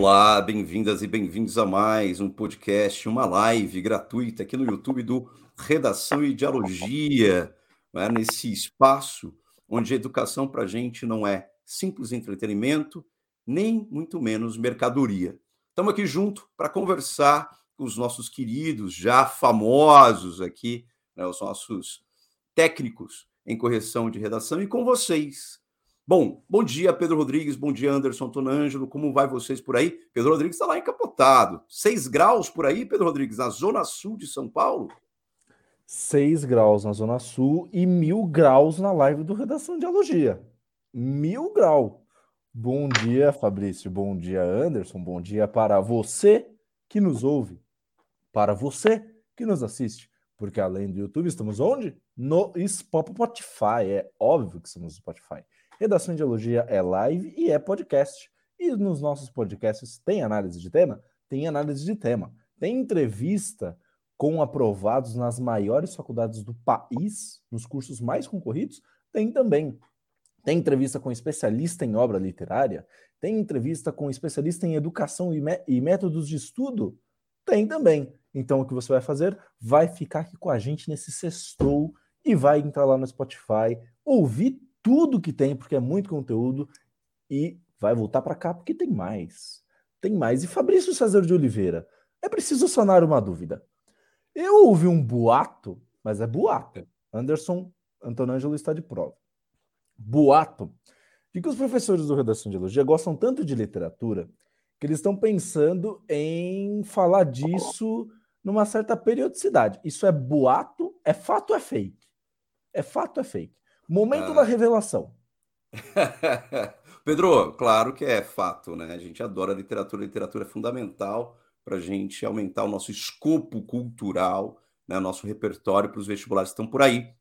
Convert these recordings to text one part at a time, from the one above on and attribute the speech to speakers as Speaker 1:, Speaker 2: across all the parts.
Speaker 1: Olá, bem-vindas e bem-vindos a mais um podcast, uma live gratuita aqui no YouTube do Redação e Dialogia, né? nesse espaço onde a educação para a gente não é simples entretenimento, nem muito menos mercadoria. Estamos aqui junto para conversar com os nossos queridos, já famosos aqui, né? os nossos técnicos em correção de redação e com vocês, Bom, bom dia, Pedro Rodrigues, bom dia, Anderson Tonângelo, como vai vocês por aí? Pedro Rodrigues está lá encapotado. Seis graus por aí, Pedro Rodrigues, na zona sul de São Paulo?
Speaker 2: Seis graus na zona sul e mil graus na live do Redação Dialogia. Mil grau. Bom dia, Fabrício, bom dia, Anderson, bom dia para você que nos ouve, para você que nos assiste, porque além do YouTube, estamos onde? No Spotify, é óbvio que estamos no Spotify. Redação de Elogia é live e é podcast. E nos nossos podcasts tem análise de tema? Tem análise de tema. Tem entrevista com aprovados nas maiores faculdades do país, nos cursos mais concorridos? Tem também. Tem entrevista com especialista em obra literária? Tem entrevista com especialista em educação e, e métodos de estudo? Tem também. Então, o que você vai fazer? Vai ficar aqui com a gente nesse sextou e vai entrar lá no Spotify, ouvir tudo que tem, porque é muito conteúdo, e vai voltar para cá porque tem mais. Tem mais. E Fabrício César de Oliveira, é preciso sanar uma dúvida. Eu ouvi um boato, mas é boato. Anderson Antonângelo está de prova. Boato de que os professores do Redação de Elogia gostam tanto de literatura que eles estão pensando em falar disso numa certa periodicidade. Isso é boato? É fato ou é fake? É fato ou é fake? Momento ah. da revelação.
Speaker 1: Pedro, claro que é fato, né? A gente adora literatura, a literatura é fundamental para a gente aumentar o nosso escopo cultural, né? nosso repertório para os vestibulares que estão por aí.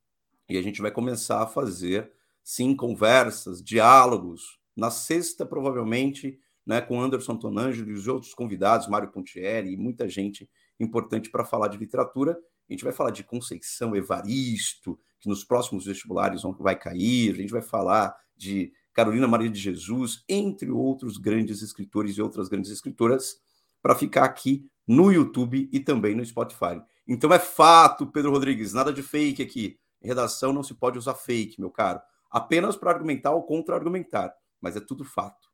Speaker 1: E a gente vai começar a fazer, sim, conversas, diálogos. Na sexta, provavelmente, né, com Anderson Tonangelo e os outros convidados, Mário Pontieri e muita gente importante para falar de literatura. A gente vai falar de Conceição Evaristo, que nos próximos vestibulares vai cair, a gente vai falar de Carolina Maria de Jesus, entre outros grandes escritores e outras grandes escritoras, para ficar aqui no YouTube e também no Spotify. Então é fato, Pedro Rodrigues, nada de fake aqui. Em redação não se pode usar fake, meu caro. Apenas para argumentar ou contra-argumentar, mas é tudo fato.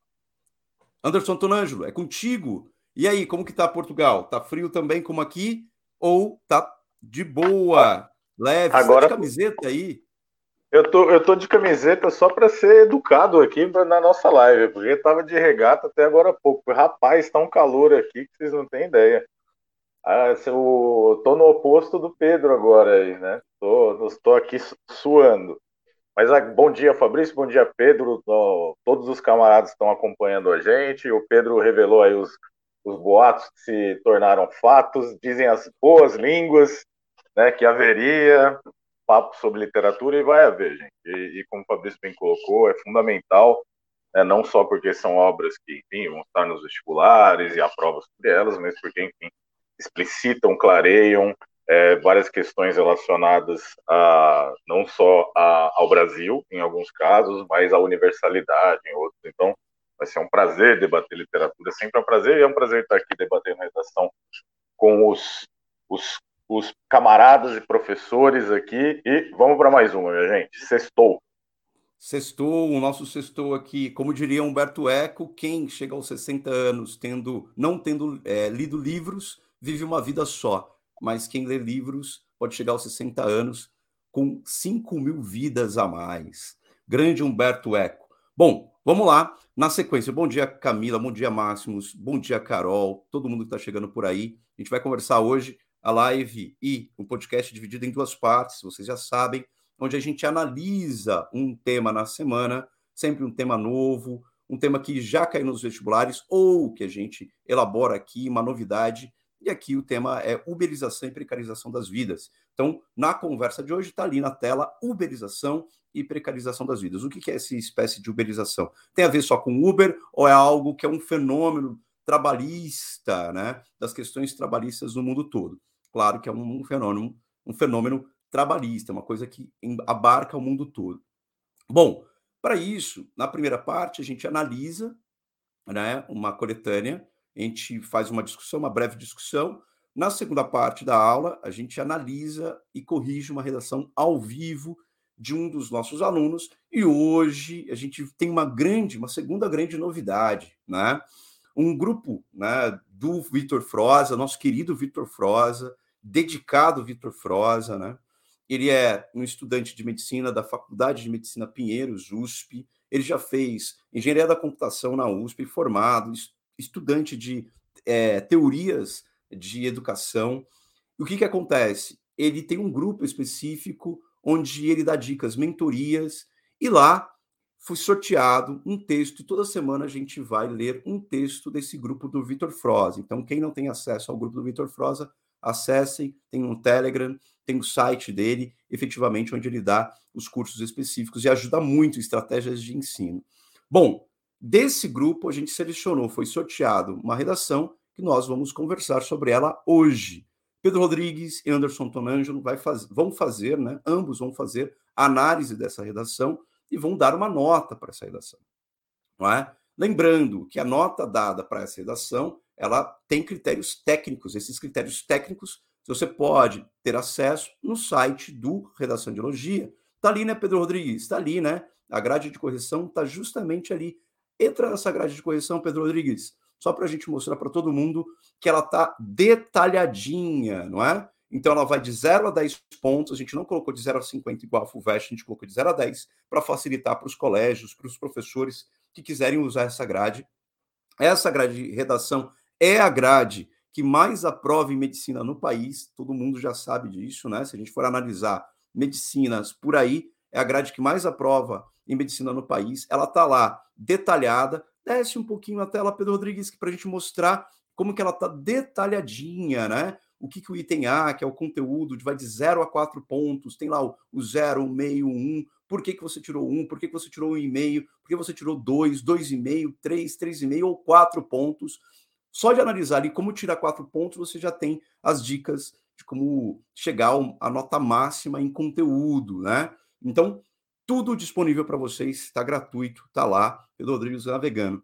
Speaker 1: Anderson Tonângelo, é contigo. E aí, como que tá Portugal? Tá frio também como aqui ou tá de boa? Leve, Agora, de camiseta aí.
Speaker 3: Eu tô, eu tô de camiseta só para ser educado aqui na nossa live, porque tava de regata até agora há pouco. Rapaz, tá um calor aqui que vocês não têm ideia. Ah, eu tô no oposto do Pedro agora aí, né? Tô, tô aqui suando. Mas ah, bom dia, Fabrício, bom dia, Pedro. Todos os camaradas estão acompanhando a gente. O Pedro revelou aí os, os boatos que se tornaram fatos, dizem as boas línguas né, que haveria papo sobre literatura e vai haver, gente. E, e como o Fabrício bem colocou, é fundamental, né, não só porque são obras que, enfim, vão estar nos vestibulares e há provas sobre elas, mas porque, enfim, explicitam, clareiam é, várias questões relacionadas a não só a, ao Brasil, em alguns casos, mas à universalidade em outros. Então, vai ser um prazer debater literatura, sempre é um prazer, e é um prazer estar aqui debatendo a redação com os, os os camaradas e professores aqui e vamos para mais uma, minha gente. Sextou.
Speaker 1: Sextou, o nosso sextou aqui, como diria Humberto Eco, quem chega aos 60 anos tendo, não tendo é, lido livros, vive uma vida só. Mas quem lê livros pode chegar aos 60 anos com 5 mil vidas a mais. Grande Humberto Eco. Bom, vamos lá. Na sequência, bom dia, Camila, bom dia, Máximos, bom dia, Carol, todo mundo que está chegando por aí. A gente vai conversar hoje a live e o podcast dividido em duas partes, vocês já sabem, onde a gente analisa um tema na semana, sempre um tema novo, um tema que já caiu nos vestibulares ou que a gente elabora aqui, uma novidade. E aqui o tema é uberização e precarização das vidas. Então, na conversa de hoje, está ali na tela uberização e precarização das vidas. O que é essa espécie de uberização? Tem a ver só com Uber ou é algo que é um fenômeno trabalhista, né? Das questões trabalhistas no mundo todo? Claro que é um fenômeno, um fenômeno trabalhista, uma coisa que abarca o mundo todo. Bom, para isso, na primeira parte, a gente analisa né, uma coletânea a gente faz uma discussão, uma breve discussão. Na segunda parte da aula, a gente analisa e corrige uma redação ao vivo de um dos nossos alunos. E hoje a gente tem uma grande, uma segunda grande novidade, né? Um grupo, né, do Vitor Froza, nosso querido Vitor Froza, dedicado Vitor Froza, né? Ele é um estudante de medicina da Faculdade de Medicina Pinheiros, USP. Ele já fez engenharia da computação na USP, formado, estudante de é, teorias de educação. E o que, que acontece? Ele tem um grupo específico onde ele dá dicas, mentorias, e lá foi sorteado um texto, toda semana a gente vai ler um texto desse grupo do Vitor Froza. Então, quem não tem acesso ao grupo do Vitor Froza, acessem, tem um Telegram, tem o site dele, efetivamente, onde ele dá os cursos específicos e ajuda muito estratégias de ensino. Bom, desse grupo a gente selecionou, foi sorteado uma redação que nós vamos conversar sobre ela hoje. Pedro Rodrigues e Anderson Tonangelo vai faz, vão fazer, né? Ambos vão fazer análise dessa redação e vão dar uma nota para essa redação. Não é? Lembrando que a nota dada para essa redação, ela tem critérios técnicos. Esses critérios técnicos você pode ter acesso no site do Redação de Elogia. Está ali, né, Pedro Rodrigues? Está ali, né? A grade de correção está justamente ali. Entra nessa grade de correção, Pedro Rodrigues só para a gente mostrar para todo mundo que ela está detalhadinha, não é? Então ela vai de 0 a 10 pontos, a gente não colocou de 0 a 50 igual a FUVEST, a gente colocou de 0 a 10 para facilitar para os colégios, para os professores que quiserem usar essa grade. Essa grade de redação é a grade que mais aprova em medicina no país, todo mundo já sabe disso, né? Se a gente for analisar medicinas por aí, é a grade que mais aprova em medicina no país. Ela está lá detalhada, Desce um pouquinho a tela, Pedro Rodrigues, para a gente mostrar como que ela está detalhadinha, né? O que, que o item A, que é o conteúdo, vai de 0 a 4 pontos, tem lá o 0, o meio, 1, um, por que, que você tirou 1, um, por que, que você tirou 1,5, um por que você tirou 2, 2,5, 3, 3,5 ou 4 pontos. Só de analisar ali como tirar 4 pontos, você já tem as dicas de como chegar à nota máxima em conteúdo, né? Então, tudo disponível para vocês, está gratuito, está lá, Pedro Rodrigues navegando.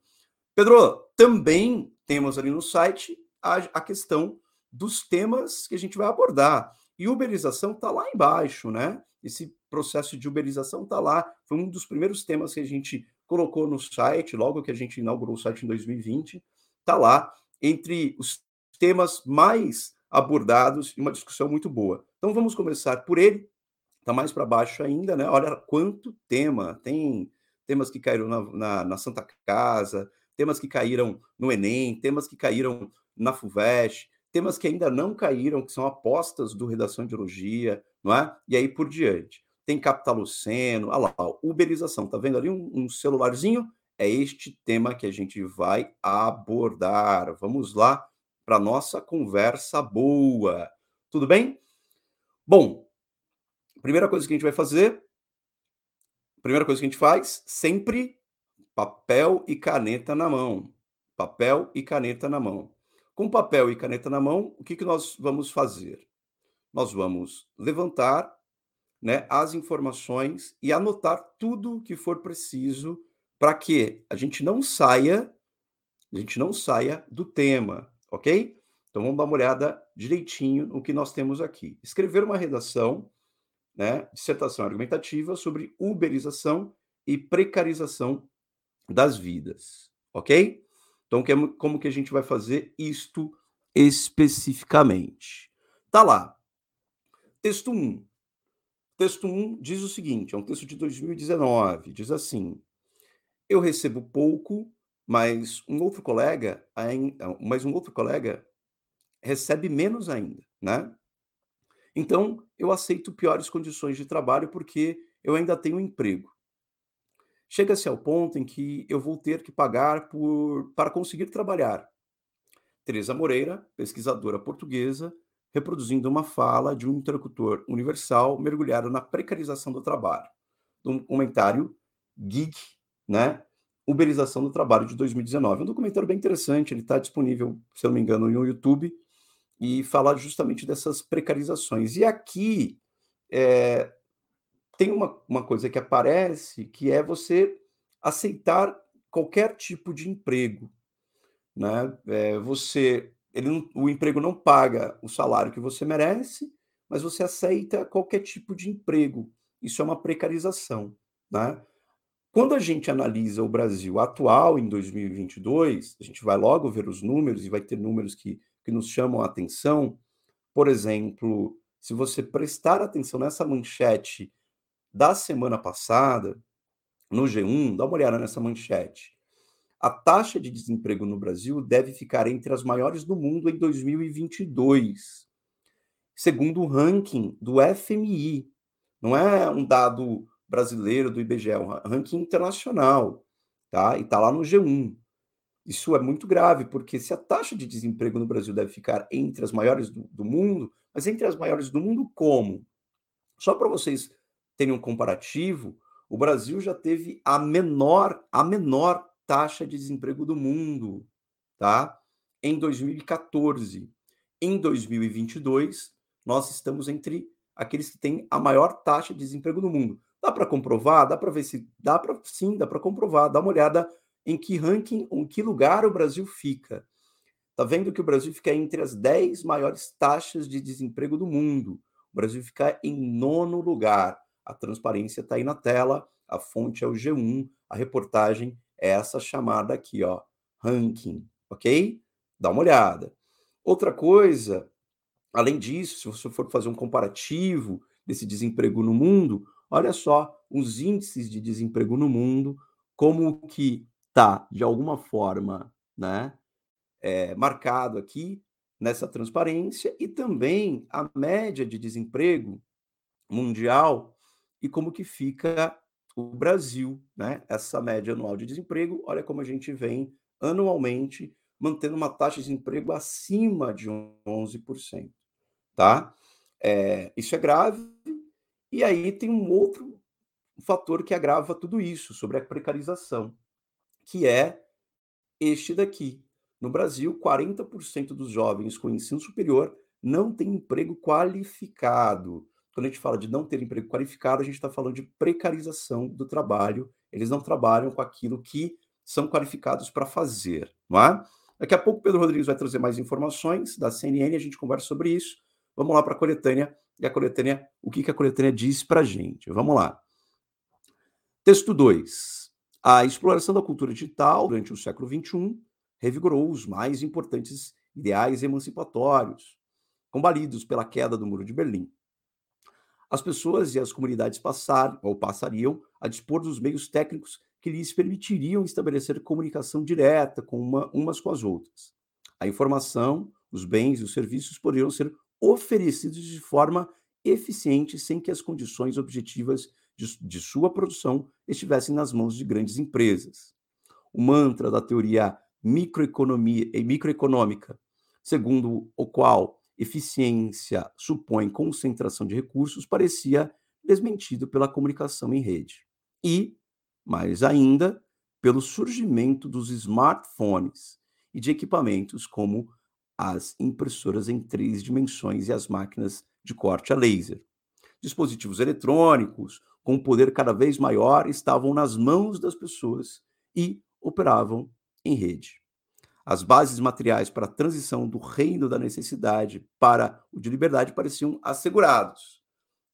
Speaker 1: Pedro, também temos ali no site a, a questão dos temas que a gente vai abordar. E uberização está lá embaixo, né? Esse processo de uberização está lá. Foi um dos primeiros temas que a gente colocou no site, logo que a gente inaugurou o site em 2020. Está lá entre os temas mais abordados e uma discussão muito boa. Então vamos começar por ele, Está mais para baixo ainda, né? Olha quanto tema. Tem temas que caíram na, na, na, Santa Casa, temas que caíram no Enem, temas que caíram na FUVEST, temas que ainda não caíram, que são apostas do Redação de Elogia, não é? E aí por diante. Tem capitaloceno, olha lá, uberização. Tá vendo ali um, um celularzinho? É este tema que a gente vai abordar. Vamos lá para nossa conversa boa. Tudo bem? Bom, primeira coisa que a gente vai fazer, primeira coisa que a gente faz, sempre papel e caneta na mão. Papel e caneta na mão. Com papel e caneta na mão, o que, que nós vamos fazer? Nós vamos levantar né, as informações e anotar tudo que for preciso para que a gente não saia, a gente não saia do tema, ok? Então vamos dar uma olhada direitinho no que nós temos aqui. Escrever uma redação né, dissertação argumentativa sobre uberização e precarização das vidas, ok? Então, como que a gente vai fazer isto especificamente? Tá lá. Texto 1. Texto 1 diz o seguinte, é um texto de 2019, diz assim: Eu recebo pouco, mas um outro colega, mas um outro colega recebe menos ainda, né? Então, eu aceito piores condições de trabalho porque eu ainda tenho um emprego. Chega-se ao ponto em que eu vou ter que pagar por, para conseguir trabalhar. Teresa Moreira, pesquisadora portuguesa, reproduzindo uma fala de um interlocutor universal mergulhado na precarização do trabalho. Um comentário Geek, né? Uberização do Trabalho de 2019. Um documentário bem interessante, ele está disponível, se eu não me engano, no YouTube e falar justamente dessas precarizações. E aqui é, tem uma, uma coisa que aparece que é você aceitar qualquer tipo de emprego. né? É, você, ele, o emprego não paga o salário que você merece, mas você aceita qualquer tipo de emprego. Isso é uma precarização, né? Quando a gente analisa o Brasil atual em 2022, a gente vai logo ver os números e vai ter números que, que nos chamam a atenção. Por exemplo, se você prestar atenção nessa manchete da semana passada, no G1, dá uma olhada nessa manchete. A taxa de desemprego no Brasil deve ficar entre as maiores do mundo em 2022, segundo o ranking do FMI. Não é um dado brasileiro do IBGE, é um ranking internacional, tá? E está lá no G1. Isso é muito grave, porque se a taxa de desemprego no Brasil deve ficar entre as maiores do, do mundo, mas entre as maiores do mundo como? Só para vocês terem um comparativo, o Brasil já teve a menor, a menor taxa de desemprego do mundo, tá? Em 2014. Em 2022, nós estamos entre aqueles que têm a maior taxa de desemprego do mundo. Dá para comprovar? Dá para ver se dá para sim, dá para comprovar. Dá uma olhada em que ranking, em que lugar o Brasil fica. Tá vendo que o Brasil fica entre as 10 maiores taxas de desemprego do mundo. O Brasil fica em nono lugar. A transparência está aí na tela, a fonte é o G1, a reportagem é essa chamada aqui, ó, ranking, ok? Dá uma olhada. Outra coisa, além disso, se você for fazer um comparativo desse desemprego no mundo, olha só os índices de desemprego no mundo, como que tá de alguma forma, né, é, marcado aqui nessa transparência e também a média de desemprego mundial e como que fica o Brasil, né? Essa média anual de desemprego, olha como a gente vem anualmente mantendo uma taxa de desemprego acima de 11%, tá? É, isso é grave. E aí tem um outro fator que agrava tudo isso, sobre a precarização, que é este daqui. No Brasil, 40% dos jovens com ensino superior não têm emprego qualificado. Quando a gente fala de não ter emprego qualificado, a gente está falando de precarização do trabalho. Eles não trabalham com aquilo que são qualificados para fazer, não é? Daqui a pouco o Pedro Rodrigues vai trazer mais informações da CNN, a gente conversa sobre isso. Vamos lá para a coletânea. E a coletânea, o que, que a coletânea diz para a gente? Vamos lá. Texto 2. A exploração da cultura digital durante o século XXI revigorou os mais importantes ideais emancipatórios, combalidos pela queda do Muro de Berlim as pessoas e as comunidades passaram ou passariam a dispor dos meios técnicos que lhes permitiriam estabelecer comunicação direta com uma, umas com as outras. A informação, os bens e os serviços poderiam ser oferecidos de forma eficiente sem que as condições objetivas de, de sua produção estivessem nas mãos de grandes empresas. O mantra da teoria microeconomia e microeconômica, segundo o qual eficiência supõe concentração de recursos, parecia desmentido pela comunicação em rede. E, mais ainda, pelo surgimento dos smartphones e de equipamentos como as impressoras em três dimensões e as máquinas de corte a laser. Dispositivos eletrônicos, com poder cada vez maior, estavam nas mãos das pessoas e operavam em rede as bases materiais para a transição do reino da necessidade para o de liberdade pareciam assegurados.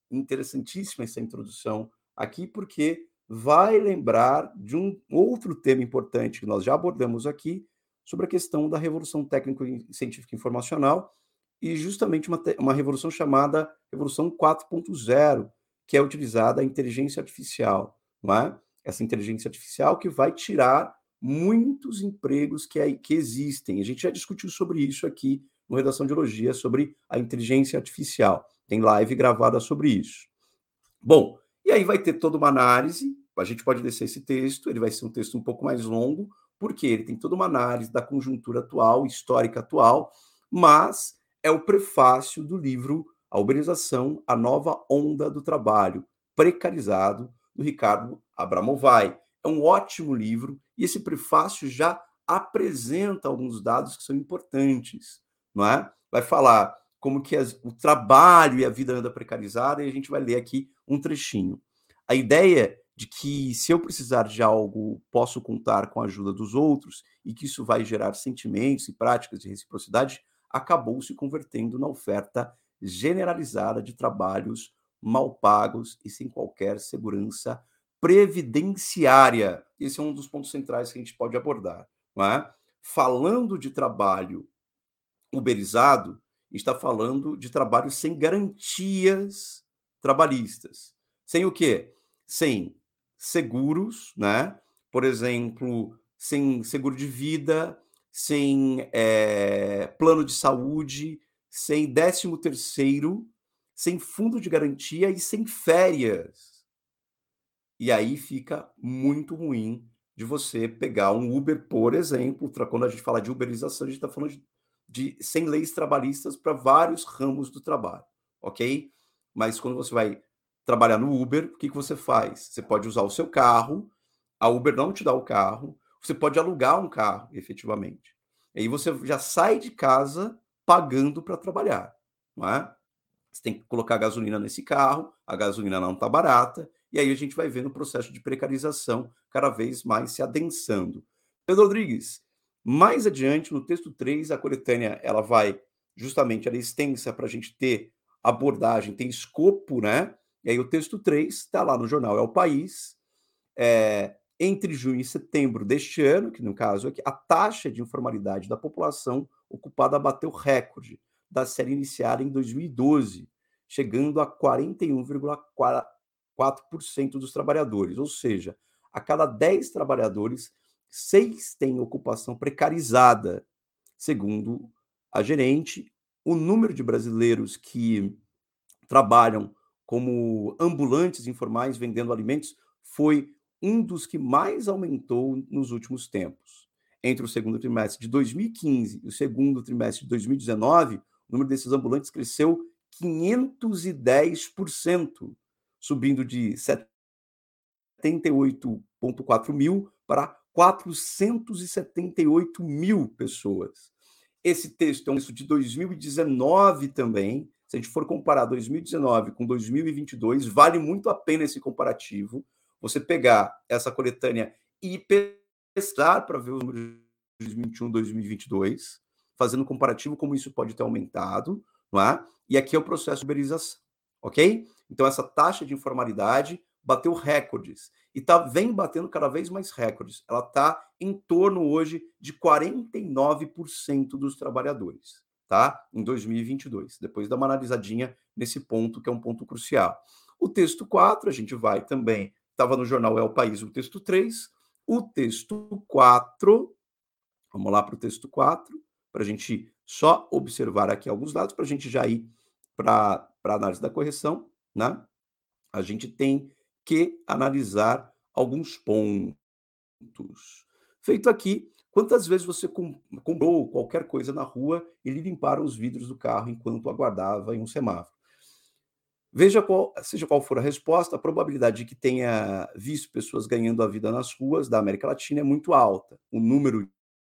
Speaker 1: Interessantíssima essa introdução aqui, porque vai lembrar de um outro tema importante que nós já abordamos aqui, sobre a questão da revolução técnico-científica informacional e justamente uma, uma revolução chamada Revolução 4.0, que é utilizada a inteligência artificial, não é? Essa inteligência artificial que vai tirar muitos empregos que, que existem. A gente já discutiu sobre isso aqui no Redação de Elogia, sobre a inteligência artificial. Tem live gravada sobre isso. Bom, e aí vai ter toda uma análise. A gente pode descer esse texto, ele vai ser um texto um pouco mais longo, porque ele tem toda uma análise da conjuntura atual, histórica atual, mas é o prefácio do livro A Uberização, a Nova Onda do Trabalho, precarizado, do Ricardo Abramovay. É um ótimo livro e esse prefácio já apresenta alguns dados que são importantes, não é? Vai falar como que as, o trabalho e a vida anda precarizada e a gente vai ler aqui um trechinho. A ideia de que se eu precisar de algo, posso contar com a ajuda dos outros e que isso vai gerar sentimentos e práticas de reciprocidade, acabou se convertendo na oferta generalizada de trabalhos mal pagos e sem qualquer segurança previdenciária. Esse é um dos pontos centrais que a gente pode abordar. É? Falando de trabalho uberizado, está falando de trabalho sem garantias trabalhistas. Sem o quê? Sem seguros, né? Por exemplo, sem seguro de vida, sem é, plano de saúde, sem décimo terceiro, sem fundo de garantia e sem férias. E aí fica muito ruim de você pegar um Uber, por exemplo, quando a gente fala de uberização, a gente está falando de, de sem leis trabalhistas para vários ramos do trabalho, ok? Mas quando você vai trabalhar no Uber, o que, que você faz? Você pode usar o seu carro, a Uber não te dá o carro, você pode alugar um carro, efetivamente. E aí você já sai de casa pagando para trabalhar, não é? Você tem que colocar gasolina nesse carro, a gasolina não está barata, e aí a gente vai vendo o processo de precarização cada vez mais se adensando. Pedro Rodrigues, mais adiante, no texto 3, a coletânea ela vai justamente, ela é extensa para a gente ter abordagem, tem escopo, né? E aí o texto 3 está lá no jornal É o País, é, entre junho e setembro deste ano, que no caso aqui, a taxa de informalidade da população ocupada bateu recorde da série iniciada em 2012, chegando a 41,4% dos trabalhadores, ou seja, a cada 10 trabalhadores, seis têm ocupação precarizada. Segundo a gerente, o número de brasileiros que trabalham como ambulantes informais vendendo alimentos foi um dos que mais aumentou nos últimos tempos. Entre o segundo trimestre de 2015 e o segundo trimestre de 2019, o número desses ambulantes cresceu 510%, subindo de 78,4 mil para 478 mil pessoas. Esse texto é um texto de 2019 também. Se a gente for comparar 2019 com 2022, vale muito a pena esse comparativo. Você pegar essa coletânea e pesquisar para ver os números de 2021, 2022, fazendo um comparativo como isso pode ter aumentado, não é? E aqui é o processo de uberização, ok? Então essa taxa de informalidade bateu recordes e tá, vem batendo cada vez mais recordes. Ela está em torno hoje de 49% dos trabalhadores, tá? Em 2022. Depois dá uma analisadinha nesse ponto que é um ponto crucial. O texto 4, a gente vai também, estava no jornal É o País, o texto 3. O texto 4, vamos lá para o texto 4 para a gente só observar aqui alguns dados, para a gente já ir para a análise da correção, né? A gente tem que analisar alguns pontos. Feito aqui, quantas vezes você comprou qualquer coisa na rua e lhe limparam os vidros do carro enquanto aguardava em um semáforo? Veja qual, seja qual for a resposta, a probabilidade de que tenha visto pessoas ganhando a vida nas ruas da América Latina é muito alta. O número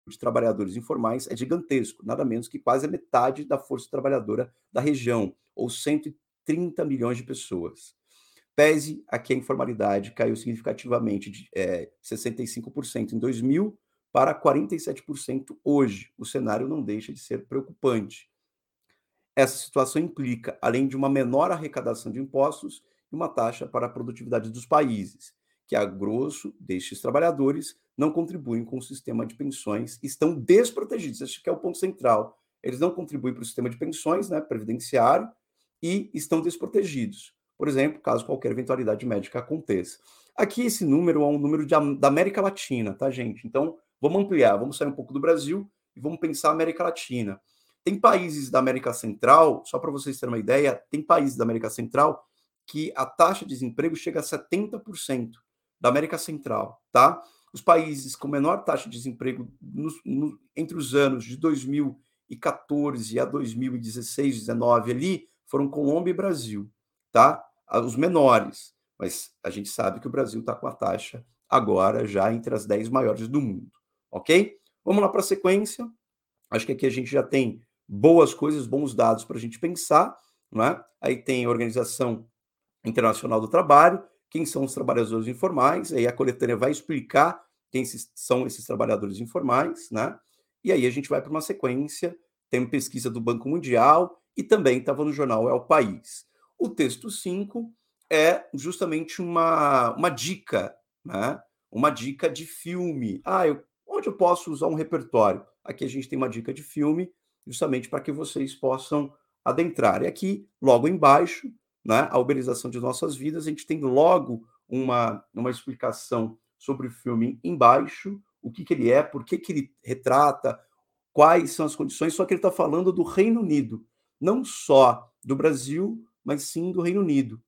Speaker 1: de trabalhadores informais é gigantesco, nada menos que quase a metade da força trabalhadora da região, ou 130 milhões de pessoas. Pese a que a informalidade caiu significativamente de é, 65% em 2000 para 47% hoje. O cenário não deixa de ser preocupante. Essa situação implica, além de uma menor arrecadação de impostos, uma taxa para a produtividade dos países, que, a grosso destes trabalhadores, não contribuem com o sistema de pensões, estão desprotegidos. Que é o ponto central. Eles não contribuem para o sistema de pensões, né, previdenciário, e estão desprotegidos. Por exemplo, caso qualquer eventualidade médica aconteça. Aqui esse número é um número de, da América Latina, tá, gente? Então, vamos ampliar, vamos sair um pouco do Brasil e vamos pensar América Latina. Tem países da América Central, só para vocês terem uma ideia, tem países da América Central que a taxa de desemprego chega a 70% da América Central, tá? Os países com menor taxa de desemprego no, no, entre os anos de 2014 a 2016, 19 ali, foram Colômbia e Brasil, tá? Os menores, mas a gente sabe que o Brasil está com a taxa agora já entre as 10 maiores do mundo, ok? Vamos lá para a sequência. Acho que aqui a gente já tem boas coisas, bons dados para a gente pensar, não é? Aí tem a Organização Internacional do Trabalho, quem são os trabalhadores informais, aí a coletânea vai explicar quem são esses trabalhadores informais, né? E aí a gente vai para uma sequência, tem pesquisa do Banco Mundial e também estava no jornal É o País. O texto 5 é justamente uma, uma dica, né? Uma dica de filme. Ah, eu, onde eu posso usar um repertório? Aqui a gente tem uma dica de filme, justamente para que vocês possam adentrar. E aqui, logo embaixo, né, a uberização de nossas vidas, a gente tem logo uma, uma explicação sobre o filme embaixo, o que, que ele é, por que, que ele retrata, quais são as condições, só que ele está falando do Reino Unido, não só do Brasil, mas sim do Reino Unido.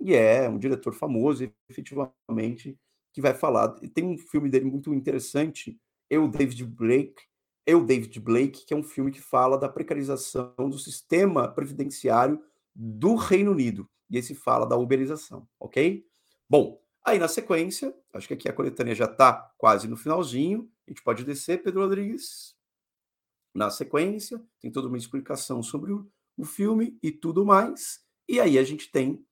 Speaker 1: E é um diretor famoso, efetivamente, que vai falar. E tem um filme dele muito interessante, Eu, David Blake, Eu, David Blake, que é um filme que fala da precarização do sistema previdenciário do Reino Unido. E esse fala da uberização, ok? Bom, aí na sequência, acho que aqui a coletânea já está quase no finalzinho. A gente pode descer, Pedro Rodrigues. Na sequência, tem toda uma explicação sobre o, o filme e tudo mais. E aí a gente tem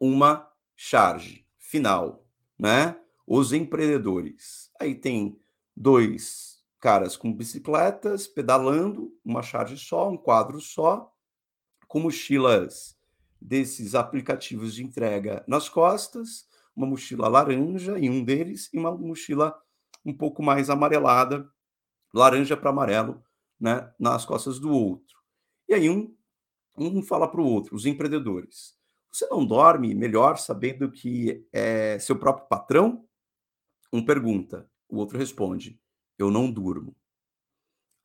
Speaker 1: uma charge final, né? Os empreendedores. Aí tem dois caras com bicicletas pedalando, uma charge só, um quadro só, com mochilas desses aplicativos de entrega nas costas, uma mochila laranja em um deles e uma mochila um pouco mais amarelada, laranja para amarelo, né, nas costas do outro. E aí um, um fala para o outro, os empreendedores. Você não dorme melhor sabendo que é seu próprio patrão? Um pergunta, o outro responde: Eu não durmo.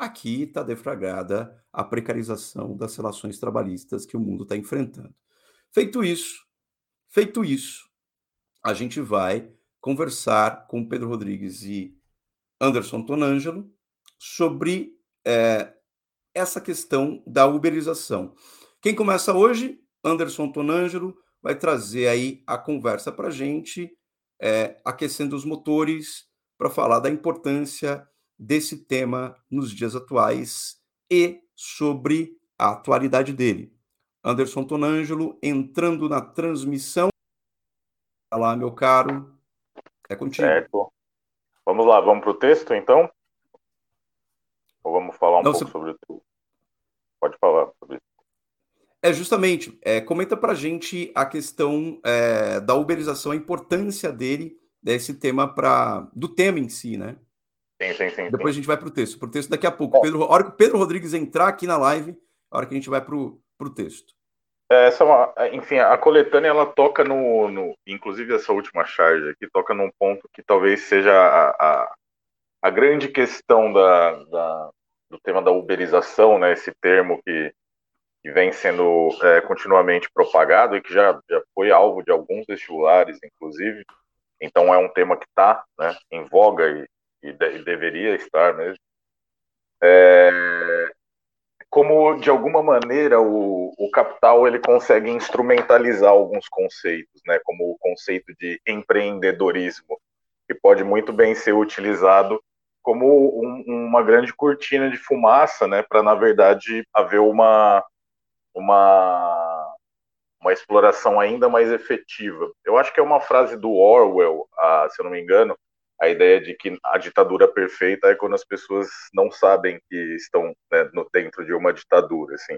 Speaker 1: Aqui está defragada a precarização das relações trabalhistas que o mundo está enfrentando. Feito isso, feito isso, a gente vai conversar com Pedro Rodrigues e Anderson Tonângelo sobre é, essa questão da uberização. Quem começa hoje? Anderson Tonângelo vai trazer aí a conversa para a gente, é, aquecendo os motores, para falar da importância desse tema nos dias atuais e sobre a atualidade dele. Anderson Tonângelo entrando na transmissão. Olá, meu caro. É contigo.
Speaker 3: Certo. Vamos lá, vamos para o texto então? Ou vamos falar um Não, pouco você... sobre o. Pode falar sobre isso.
Speaker 1: É, justamente. É, comenta para gente a questão é, da uberização, a importância dele, desse tema, para do tema em si, né?
Speaker 3: Sim, sim, sim.
Speaker 1: Depois
Speaker 3: sim.
Speaker 1: a gente vai para o texto. Para o texto daqui a pouco. Pedro, a hora que o Pedro Rodrigues entrar aqui na live, a hora que a gente vai para o texto.
Speaker 3: É, essa, é enfim, a coletânea ela toca no, no, inclusive essa última charge aqui toca num ponto que talvez seja a, a, a grande questão da, da, do tema da uberização, né? Esse termo que que vem sendo é, continuamente propagado e que já, já foi alvo de alguns vestibulares, inclusive. Então é um tema que está né, em voga e, e, de, e, deveria estar mesmo. É, como de alguma maneira o, o capital ele consegue instrumentalizar alguns conceitos, né, como o conceito de empreendedorismo, que pode muito bem ser utilizado como um, uma grande cortina de fumaça, né, para na verdade haver uma uma, uma exploração ainda mais efetiva. Eu acho que é uma frase do Orwell, a, se eu não me engano, a ideia de que a ditadura perfeita é quando as pessoas não sabem que estão né, no, dentro de uma ditadura. Assim.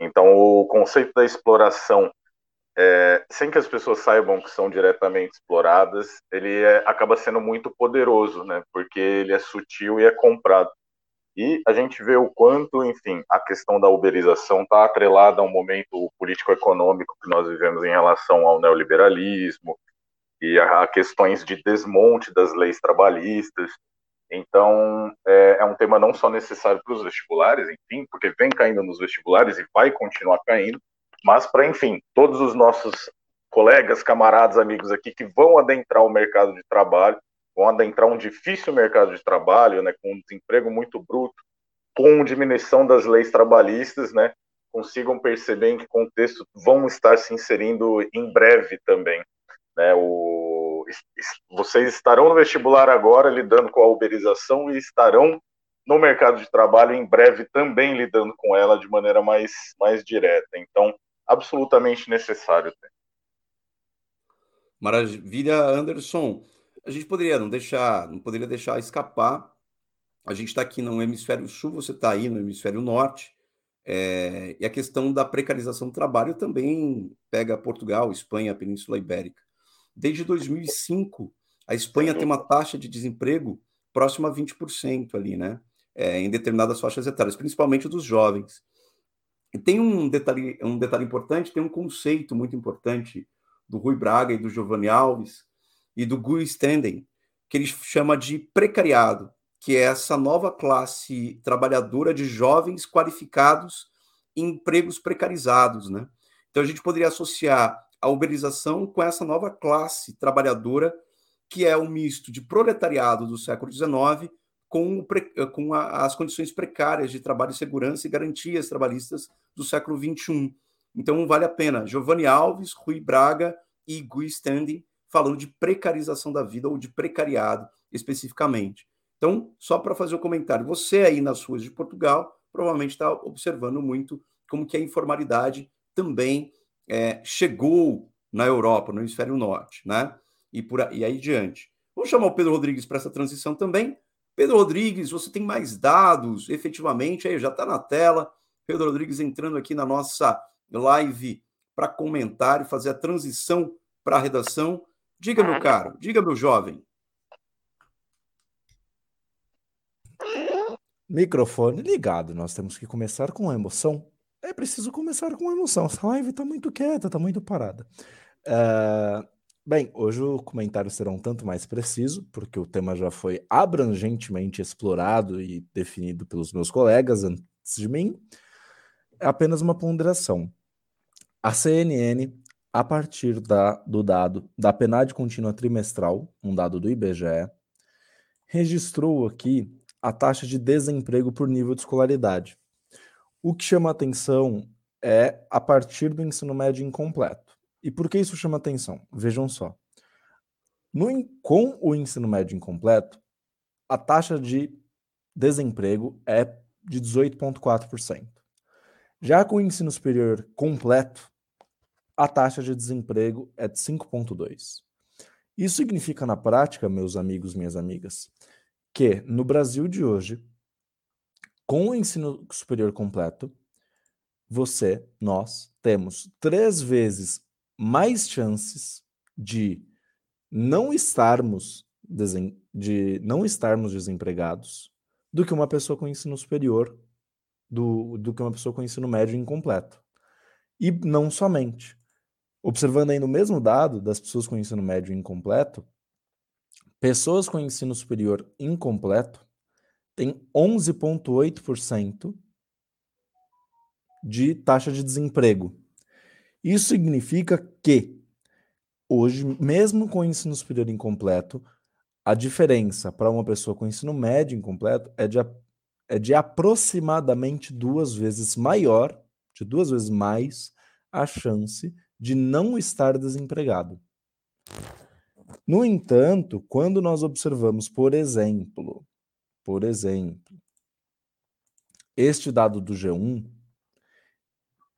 Speaker 3: Então, o conceito da exploração, é, sem que as pessoas saibam que são diretamente exploradas, ele é, acaba sendo muito poderoso, né, porque ele é sutil e é comprado. E a gente vê o quanto, enfim, a questão da uberização está atrelada a um momento político-econômico que nós vivemos em relação ao neoliberalismo e a, questões de desmonte das leis trabalhistas. Então, é, é um tema não só necessário para os vestibulares, enfim, porque vem caindo nos vestibulares e vai continuar caindo, mas para, enfim, todos os nossos colegas, camaradas, amigos aqui que vão adentrar o mercado de trabalho vão adentrar um difícil mercado de trabalho, né, com um desemprego muito bruto, com diminuição das leis trabalhistas, né, consigam perceber em que contexto vão estar se inserindo em breve também. Né, o, vocês estarão no vestibular agora lidando com a uberização e estarão no mercado de trabalho em breve também lidando com ela de maneira mais, mais direta. Então, absolutamente necessário.
Speaker 1: Maravilha, Anderson. A gente poderia não deixar, não poderia deixar escapar. A gente está aqui no hemisfério sul, você está aí no hemisfério norte. É, e a questão da precarização do trabalho também pega Portugal, Espanha, Península Ibérica. Desde 2005, a Espanha tem uma taxa de desemprego próxima a 20% ali, né? É, em determinadas faixas etárias, principalmente dos jovens. E tem um detalhe, um detalhe importante, tem um conceito muito importante do Rui Braga e do Giovanni Alves e do Guy Stenden, que ele chama de precariado, que é essa nova classe trabalhadora de jovens qualificados em empregos precarizados, né? Então a gente poderia associar a uberização com essa nova classe trabalhadora que é o um misto de proletariado do século XIX com, com a, as condições precárias de trabalho, segurança e garantias trabalhistas do século XXI. Então vale a pena. Giovanni Alves, Rui Braga e Guy Standing falando de precarização da vida ou de precariado especificamente. Então, só para fazer o um comentário, você aí nas ruas de Portugal provavelmente está observando muito como que a informalidade também é, chegou na Europa, no hemisfério norte, né? E, por aí, e aí diante. Vou chamar o Pedro Rodrigues para essa transição também. Pedro Rodrigues, você tem mais dados, efetivamente, aí já está na tela. Pedro Rodrigues entrando aqui na nossa live para comentar e fazer a transição para a redação. Diga, meu caro, diga, meu jovem.
Speaker 2: Microfone ligado, nós temos que começar com emoção. É preciso começar com emoção. Essa live está muito quieta, está muito parada. Uh, Bem, hoje o comentário será um tanto mais preciso, porque o tema já foi abrangentemente explorado e definido pelos meus colegas antes de mim. É apenas uma ponderação. A CNN, a partir da, do dado da PNAD contínua trimestral, um dado do IBGE, registrou aqui a taxa de desemprego por nível de escolaridade. O que chama atenção é a partir do ensino médio incompleto. E por que isso chama atenção? Vejam só. No, com o ensino médio incompleto, a taxa de desemprego é de 18,4%. Já com o ensino superior completo, a taxa de desemprego é de 5,2%. Isso significa, na prática, meus amigos, minhas amigas, que no Brasil de hoje, com o ensino superior completo, você, nós, temos três vezes mais chances de não estarmos de não estarmos desempregados do que uma pessoa com ensino superior, do, do que uma pessoa com ensino médio incompleto. E não somente. Observando aí no mesmo dado das pessoas com ensino médio incompleto, pessoas com ensino superior incompleto têm 11,8% de taxa de desemprego isso significa que hoje, mesmo com o ensino superior incompleto, a diferença para uma pessoa com ensino médio incompleto é de, é de aproximadamente duas vezes maior, de duas vezes mais, a chance de não estar desempregado. No entanto, quando nós observamos, por exemplo, por exemplo, este dado do G1,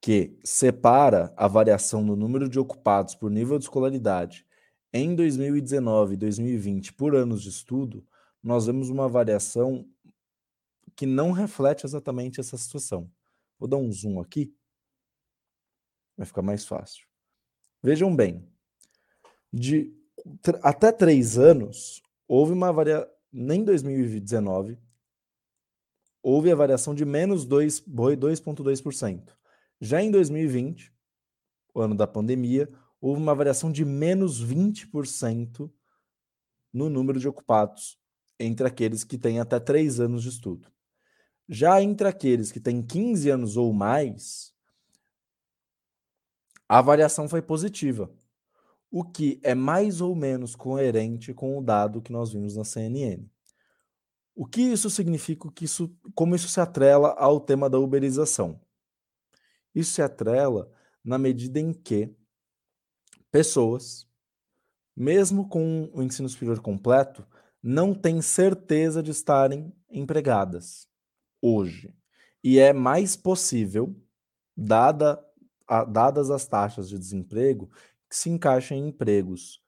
Speaker 2: que separa a variação no número de ocupados por nível de escolaridade em 2019 e 2020 por anos de estudo, nós vemos uma variação que não reflete exatamente essa situação. Vou dar um zoom aqui, vai ficar mais fácil. Vejam bem, de até três anos, houve uma variação, nem 2019, houve a variação de menos 2,2%. Já em 2020, o ano da pandemia, houve uma variação de menos 20% no número de ocupados entre aqueles que têm até 3 anos de estudo. Já entre aqueles que têm 15 anos ou mais, a variação foi positiva, o que é mais ou menos coerente com o dado que nós vimos na CNN. O que isso significa, que isso, como isso se atrela ao tema da uberização? Isso se atrela na medida em que pessoas, mesmo com o ensino superior completo, não têm certeza de estarem empregadas hoje. E é mais possível, dada a, dadas as taxas de desemprego, se encaixem em empregos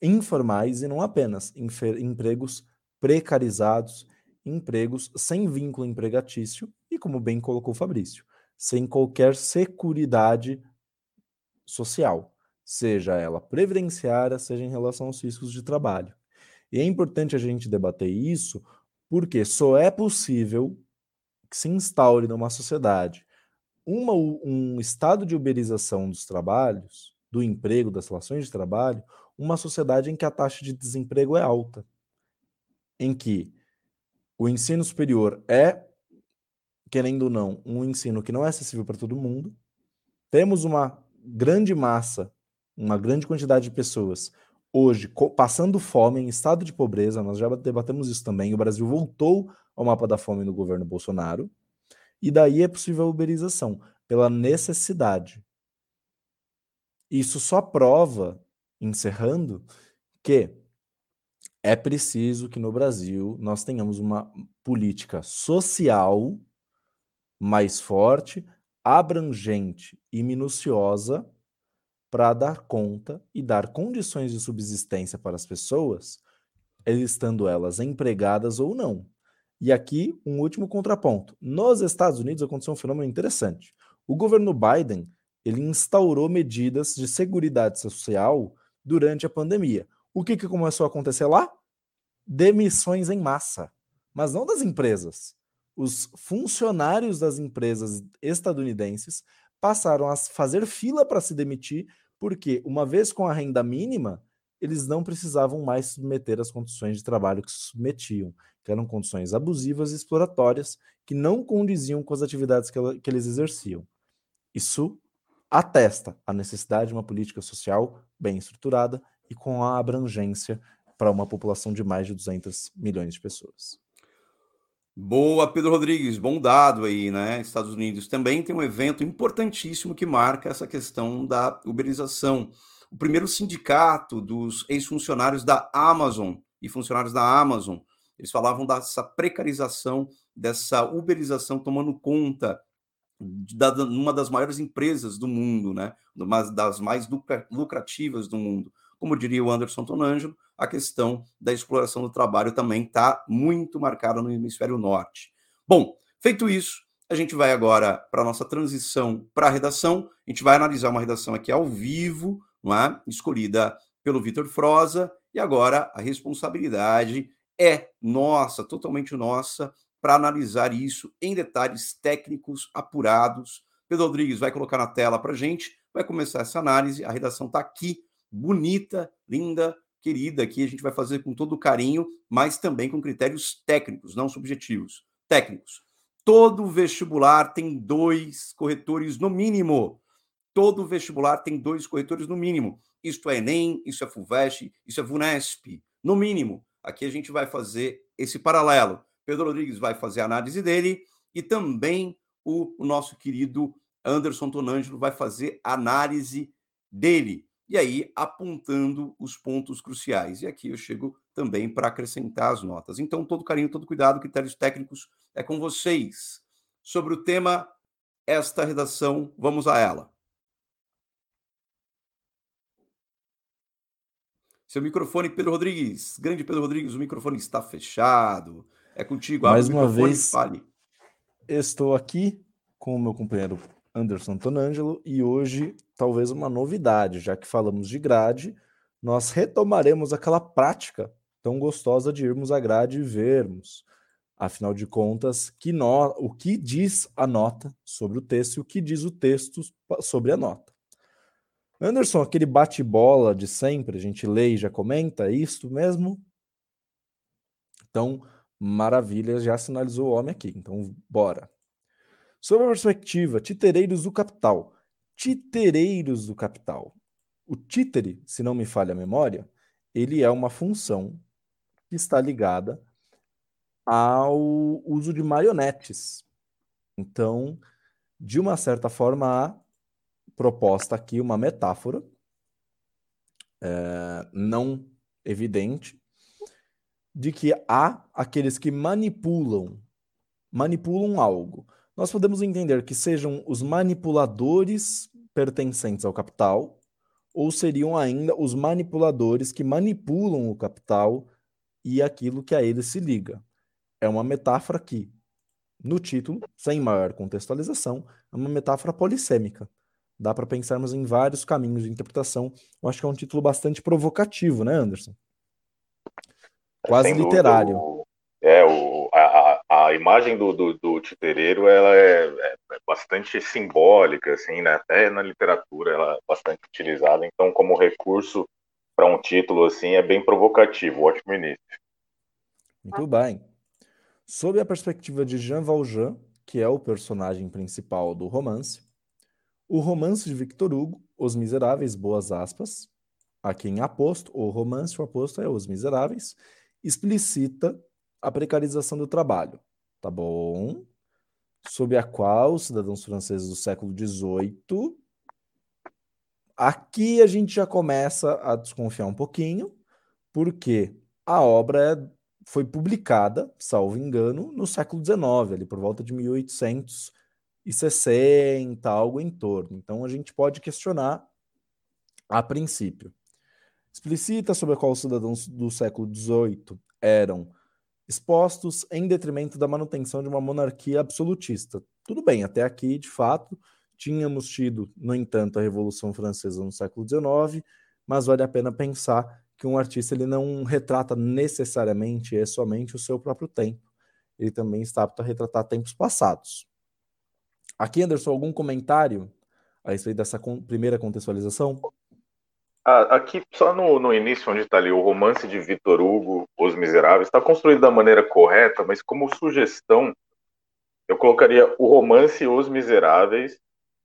Speaker 2: informais e não apenas empregos precarizados, empregos sem vínculo empregatício e, como bem colocou Fabrício, sem qualquer seguridade social, seja ela previdenciária, seja em relação aos riscos de trabalho. E é importante a gente debater isso porque só é possível que se instaure numa sociedade uma, um estado de uberização dos trabalhos, do emprego, das relações de trabalho, uma sociedade em que a taxa de desemprego é alta, em que o ensino superior é, querendo ou não, um ensino que não é acessível para todo mundo. Temos uma grande massa, uma grande quantidade de pessoas hoje passando fome, em estado de pobreza. Nós já debatemos isso também. O Brasil voltou ao mapa da fome no governo Bolsonaro. E daí é possível a uberização, pela necessidade. Isso só prova, encerrando, que é preciso que no Brasil nós tenhamos uma política social mais forte, abrangente e minuciosa para dar conta e dar condições de subsistência para as pessoas, estando elas empregadas ou não. E aqui um último contraponto. Nos Estados Unidos aconteceu um fenômeno interessante. O governo Biden ele instaurou medidas de segurança social durante a pandemia. O que, que começou a acontecer lá? Demissões em massa. Mas não das empresas. Os funcionários das empresas estadunidenses passaram a fazer fila para se demitir, porque, uma vez com a renda mínima, eles não precisavam mais submeter as condições de trabalho que se submetiam, que eram condições abusivas e exploratórias que não condiziam com as atividades que, ela, que eles exerciam. Isso atesta a necessidade de uma política social bem estruturada e com a abrangência para uma população de mais de 200 milhões de pessoas.
Speaker 1: Boa, Pedro Rodrigues, bom dado aí, né? Estados Unidos também tem um evento importantíssimo que marca essa questão da uberização. O primeiro sindicato dos ex-funcionários da Amazon e funcionários da Amazon, eles falavam dessa precarização, dessa uberização tomando conta da, uma das maiores empresas do mundo, né? Uma das mais lucrativas do mundo. Como diria o Anderson Tonangelo, a questão da exploração do trabalho também está muito marcada no hemisfério norte. Bom, feito isso, a gente vai agora para a nossa transição para a redação. A gente vai analisar uma redação aqui ao vivo, não é? escolhida pelo Vitor Froza, e agora a responsabilidade é nossa, totalmente nossa, para analisar isso em detalhes técnicos apurados. Pedro Rodrigues vai colocar na tela para a gente, vai começar essa análise. A redação está aqui, bonita, linda, querida. Aqui a gente vai fazer com todo carinho, mas também com critérios técnicos, não subjetivos. Técnicos. Todo vestibular tem dois corretores no mínimo. Todo vestibular tem dois corretores no mínimo. Isto é Enem, isso é FUVEST, isso é VUNESP. No mínimo. Aqui a gente vai fazer esse paralelo. Pedro Rodrigues vai fazer a análise dele e também o, o nosso querido Anderson Tonangelo vai fazer a análise dele. E aí, apontando os pontos cruciais. E aqui eu chego também para acrescentar as notas. Então, todo carinho, todo cuidado, critérios técnicos é com vocês. Sobre o tema, esta redação, vamos a ela. Seu microfone, Pedro Rodrigues. Grande Pedro Rodrigues, o microfone está fechado. É contigo.
Speaker 2: Mais uma vez, fale. estou aqui com o meu companheiro Anderson Tonangelo e hoje talvez uma novidade, já que falamos de grade, nós retomaremos aquela prática tão gostosa de irmos à grade e vermos, afinal de contas, que no, o que diz a nota sobre o texto e o que diz o texto sobre a nota. Anderson, aquele bate-bola de sempre, a gente lê e já comenta, é isto mesmo? Então, Maravilha, já sinalizou o homem aqui. Então, bora. Sobre a perspectiva, titereiros do capital. Titereiros do capital. O títere, se não me falha a memória, ele é uma função que está ligada ao uso de marionetes. Então, de uma certa forma, há proposta aqui uma metáfora é, não evidente, de que há aqueles que manipulam, manipulam algo. Nós podemos entender que sejam os manipuladores pertencentes ao capital, ou seriam ainda os manipuladores que manipulam o capital e aquilo que a ele se liga? É uma metáfora que, no título, sem maior contextualização, é uma metáfora polissêmica. Dá para pensarmos em vários caminhos de interpretação. Eu acho que é um título bastante provocativo, né, Anderson? Quase literário. Dúvida,
Speaker 3: é, o, a, a imagem do, do, do titereiro ela é, é, bastante simbólica, assim, né? até na literatura ela é bastante utilizada, então como recurso para um título assim é bem provocativo, ótimo início.
Speaker 2: Muito bem. Sob a perspectiva de Jean Valjean, que é o personagem principal do romance, o romance de Victor Hugo, Os Miseráveis, boas aspas, a quem aposto, o romance, o aposto é Os Miseráveis, explicita a precarização do trabalho, tá bom? Sob a qual os cidadãos franceses do século XVIII. Aqui a gente já começa a desconfiar um pouquinho, porque a obra é, foi publicada, salvo engano, no século XIX, ali por volta de 1860, algo em torno. Então a gente pode questionar a princípio. Explicita sobre a qual os cidadãos do século XVIII eram expostos em detrimento da manutenção de uma monarquia absolutista. Tudo bem, até aqui, de fato, tínhamos tido, no entanto, a Revolução Francesa no século XIX, mas vale a pena pensar que um artista ele não retrata necessariamente e somente o seu próprio tempo. Ele também está apto a retratar tempos passados. Aqui, Anderson, algum comentário a respeito dessa primeira contextualização?
Speaker 3: Ah, aqui, só no, no início, onde está ali o romance de Vitor Hugo, Os Miseráveis, está construído da maneira correta, mas como sugestão, eu colocaria o romance Os Miseráveis,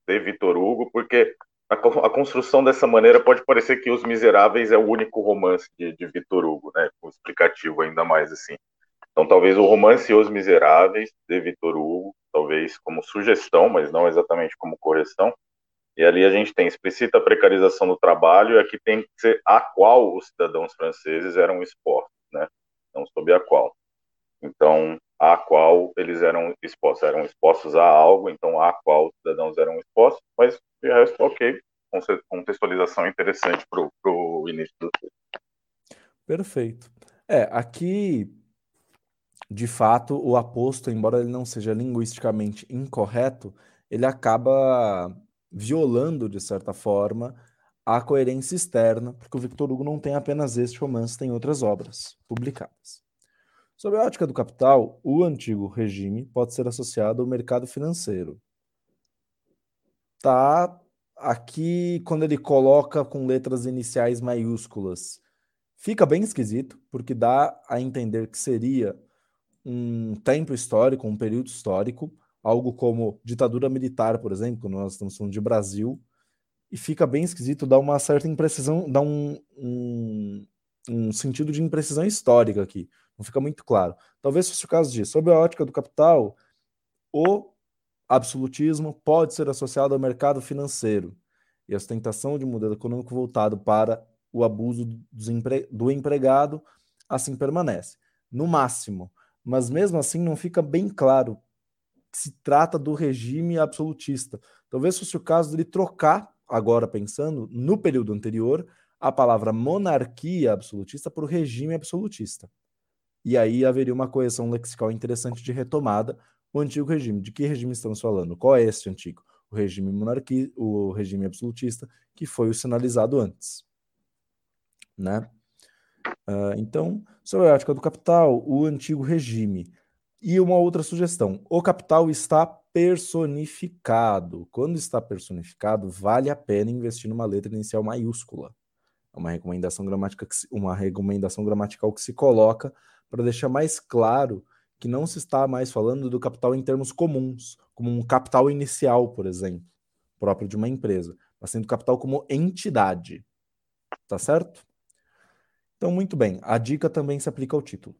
Speaker 3: de Vitor Hugo, porque a, a, construção dessa maneira pode parecer que Os Miseráveis é o único romance de, de Vitor Hugo, né? Com explicativo ainda mais assim. Então, talvez o romance Os Miseráveis, de Vitor Hugo, talvez como sugestão, mas não exatamente como correção, e ali a gente tem explicita a precarização do trabalho, e aqui tem que ser a qual os cidadãos franceses eram expostos, né? Não sob a qual. Então, a qual eles eram expostos. Eram expostos a algo, então a qual os cidadãos eram expostos, mas de resto, ok. Contextualização interessante para o início do texto.
Speaker 2: Perfeito. É, aqui, de fato, o aposto, embora ele não seja linguisticamente incorreto, ele acaba violando, de certa forma, a coerência externa, porque o Victor Hugo não tem apenas este romance, tem outras obras publicadas. Sob a ótica do capital, o antigo regime pode ser associado ao mercado financeiro. Tá aqui quando ele coloca com letras iniciais maiúsculas, fica bem esquisito, porque dá a entender que seria um tempo histórico, um período histórico, algo como ditadura militar, por exemplo, quando nós estamos falando de Brasil, e fica bem esquisito, dá uma certa imprecisão, dá um, um, um sentido de imprecisão histórica aqui, não fica muito claro. Talvez fosse o caso disso. Sob a ótica do capital, o absolutismo pode ser associado ao mercado financeiro e a ostentação de um modelo econômico voltado para o abuso do empregado assim permanece. No máximo. Mas mesmo assim não fica bem claro se trata do regime absolutista. Talvez fosse o caso dele trocar, agora pensando, no período anterior, a palavra monarquia absolutista por regime absolutista. E aí haveria uma correção lexical interessante de retomada. O antigo regime. De que regime estamos falando? Qual é esse antigo? O regime monarquia, o regime absolutista, que foi o sinalizado antes. Né? Uh, então, sobre a ética do capital, o antigo regime e uma outra sugestão: o capital está personificado. Quando está personificado, vale a pena investir numa letra inicial maiúscula. É uma recomendação, gramática se, uma recomendação gramatical que se coloca para deixar mais claro que não se está mais falando do capital em termos comuns, como um capital inicial, por exemplo, próprio de uma empresa, mas sendo capital como entidade. Tá certo? Então, muito bem. A dica também se aplica ao título.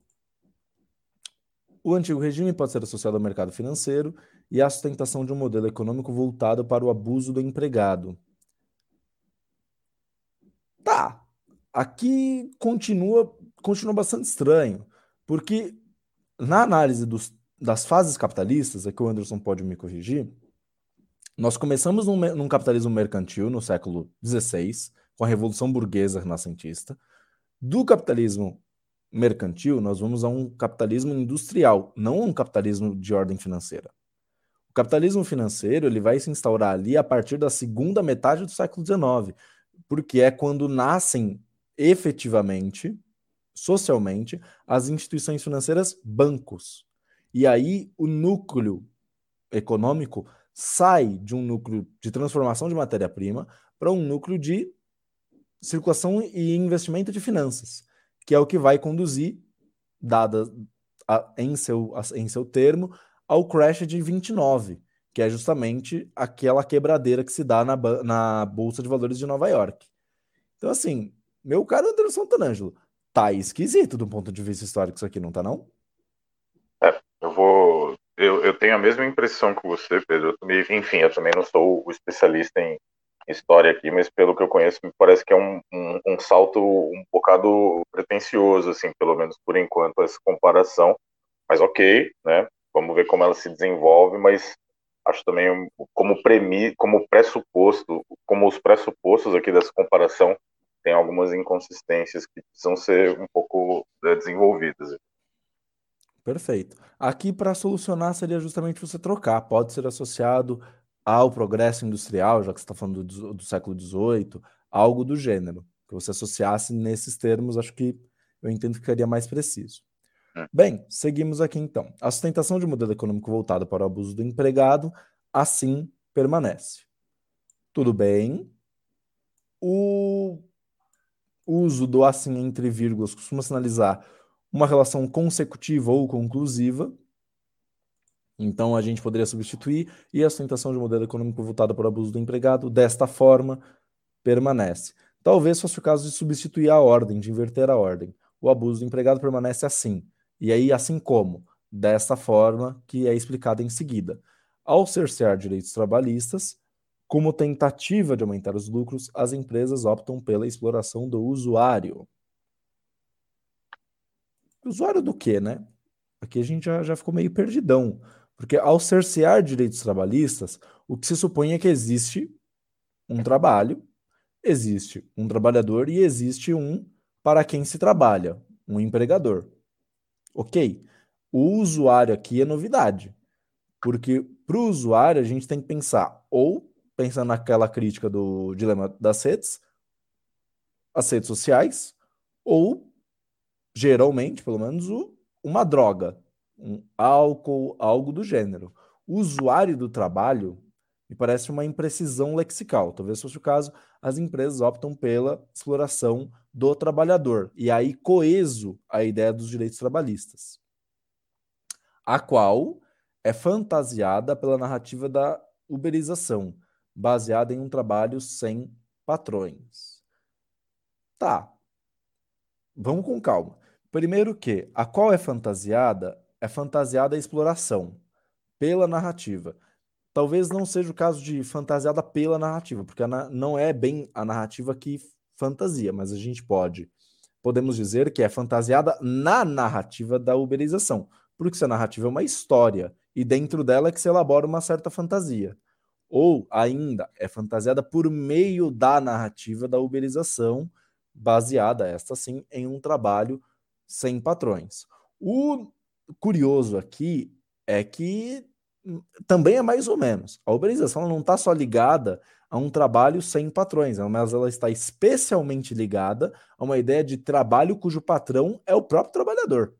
Speaker 2: O antigo regime pode ser associado ao mercado financeiro e à sustentação de um modelo econômico voltado para o abuso do empregado. Tá. Aqui continua, continua bastante estranho, porque na análise dos, das fases capitalistas, aqui o Anderson pode me corrigir, nós começamos num, num capitalismo mercantil no século XVI, com a Revolução Burguesa Renascentista. Do capitalismo mercantil, nós vamos a um capitalismo industrial, não um capitalismo de ordem financeira. O capitalismo financeiro ele vai se instaurar ali a partir da segunda metade do século XIX, porque é quando nascem efetivamente, socialmente, as instituições financeiras bancos. E aí o núcleo econômico sai de um núcleo de transformação de matéria-prima para um núcleo de circulação e investimento de finanças, que é o que vai conduzir, dada a, em, seu, a, em seu termo, ao crash de 29, que é justamente aquela quebradeira que se dá na, na Bolsa de Valores de Nova York. Então, assim, meu caro Anderson Tanangelo, tá esquisito do ponto de vista histórico isso aqui, não tá não?
Speaker 3: É, eu vou eu, eu tenho a mesma impressão que você, Pedro. Eu também, enfim, eu também não sou o especialista em história aqui, mas pelo que eu conheço, me parece que é um, um, um salto um bocado pretencioso, assim, pelo menos por enquanto, essa comparação. Mas ok, né? Vamos ver como ela se desenvolve, mas acho também como, premi, como pressuposto, como os pressupostos aqui dessa comparação tem algumas inconsistências que precisam ser um pouco né, desenvolvidas.
Speaker 2: Perfeito. Aqui, para solucionar, seria justamente você trocar. Pode ser associado ao progresso industrial, já que você está falando do, do século XVIII, algo do gênero. Que você associasse nesses termos, acho que eu entendo que ficaria mais preciso. É. Bem, seguimos aqui então. A sustentação de um modelo econômico voltado para o abuso do empregado, assim permanece. Tudo bem. O uso do assim entre vírgulas costuma sinalizar uma relação consecutiva ou conclusiva. Então a gente poderia substituir e a sustentação de modelo econômico voltado para o abuso do empregado desta forma permanece. Talvez fosse o caso de substituir a ordem, de inverter a ordem. O abuso do empregado permanece assim. E aí, assim como? Desta forma que é explicada em seguida. Ao cercear direitos trabalhistas, como tentativa de aumentar os lucros, as empresas optam pela exploração do usuário. Usuário do quê, né? Aqui a gente já, já ficou meio perdidão. Porque ao cercear direitos trabalhistas, o que se supõe é que existe um trabalho, existe um trabalhador e existe um para quem se trabalha, um empregador. Ok? O usuário aqui é novidade. Porque para o usuário a gente tem que pensar, ou pensando naquela crítica do dilema das redes, as redes sociais, ou geralmente, pelo menos, o, uma droga, um álcool, algo do gênero. Usuário do trabalho me parece uma imprecisão lexical. Talvez fosse o caso, as empresas optam pela exploração do trabalhador. E aí coeso a ideia dos direitos trabalhistas, a qual é fantasiada pela narrativa da uberização, baseada em um trabalho sem patrões. Tá. Vamos com calma. Primeiro que a qual é fantasiada é fantasiada a exploração pela narrativa. Talvez não seja o caso de fantasiada pela narrativa, porque não é bem a narrativa que fantasia, mas a gente pode podemos dizer que é fantasiada na narrativa da uberização, porque se a narrativa é uma história e dentro dela é que se elabora uma certa fantasia. Ou ainda é fantasiada por meio da narrativa da uberização, baseada esta sim em um trabalho sem patrões. O curioso aqui é que também é mais ou menos. A uberização não está só ligada a um trabalho sem patrões, mas ela está especialmente ligada a uma ideia de trabalho cujo patrão é o próprio trabalhador.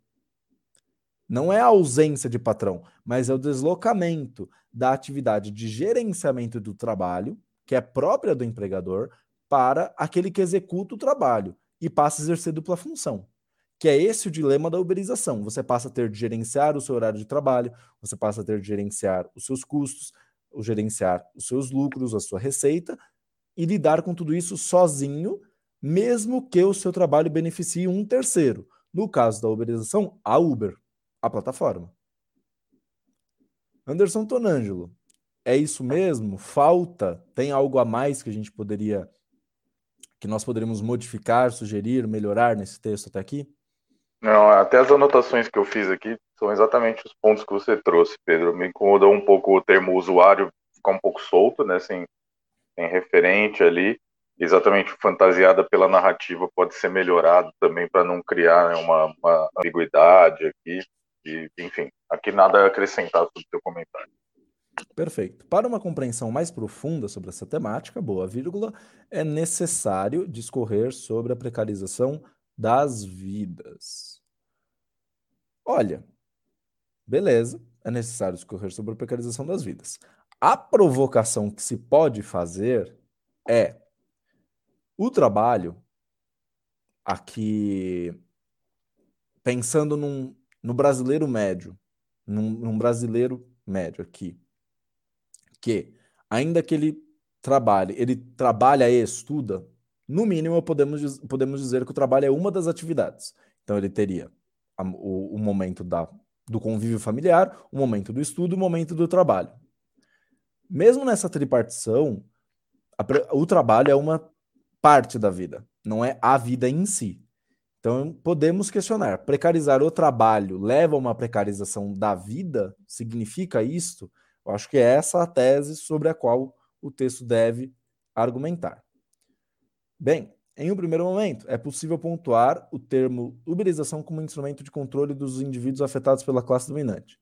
Speaker 2: Não é a ausência de patrão, mas é o deslocamento da atividade de gerenciamento do trabalho, que é própria do empregador, para aquele que executa o trabalho e passa a exercer dupla função que é esse o dilema da uberização. Você passa a ter de gerenciar o seu horário de trabalho, você passa a ter de gerenciar os seus custos, o gerenciar os seus lucros, a sua receita e lidar com tudo isso sozinho, mesmo que o seu trabalho beneficie um terceiro. No caso da uberização, a Uber, a plataforma. Anderson Tonângelo, é isso mesmo? Falta? Tem algo a mais que a gente poderia que nós poderíamos modificar, sugerir, melhorar nesse texto até aqui?
Speaker 3: Não, até as anotações que eu fiz aqui são exatamente os pontos que você trouxe, Pedro. Me incomodou um pouco o termo usuário ficar um pouco solto, né? Sem, sem referente ali. exatamente fantasiada pela narrativa pode ser melhorado também para não criar né, uma, uma, ambiguidade aqui. E, enfim, aqui nada a acrescentar sobre o teu comentário.
Speaker 2: Perfeito. Para uma compreensão mais profunda sobre essa temática, boa vírgula, é necessário discorrer sobre a precarização das vidas. Olha, beleza, é necessário discorrer sobre a precarização das vidas. A provocação que se pode fazer é o trabalho, aqui, pensando num, no brasileiro médio, num, num brasileiro médio aqui, que, ainda que ele trabalhe, ele trabalha e estuda, no mínimo podemos, podemos dizer que o trabalho é uma das atividades. Então ele teria a, o, o, momento da, do convívio familiar, o momento do estudo, o momento do trabalho. Mesmo nessa tripartição, a, o trabalho é uma parte da vida, não é a vida em si. Então, podemos questionar: precarizar o trabalho leva a uma precarização da vida? Significa isto? Eu acho que é essa a tese sobre a qual o texto deve argumentar. Bem, em um primeiro momento, é possível pontuar o termo uberização como instrumento de controle dos indivíduos afetados pela classe dominante.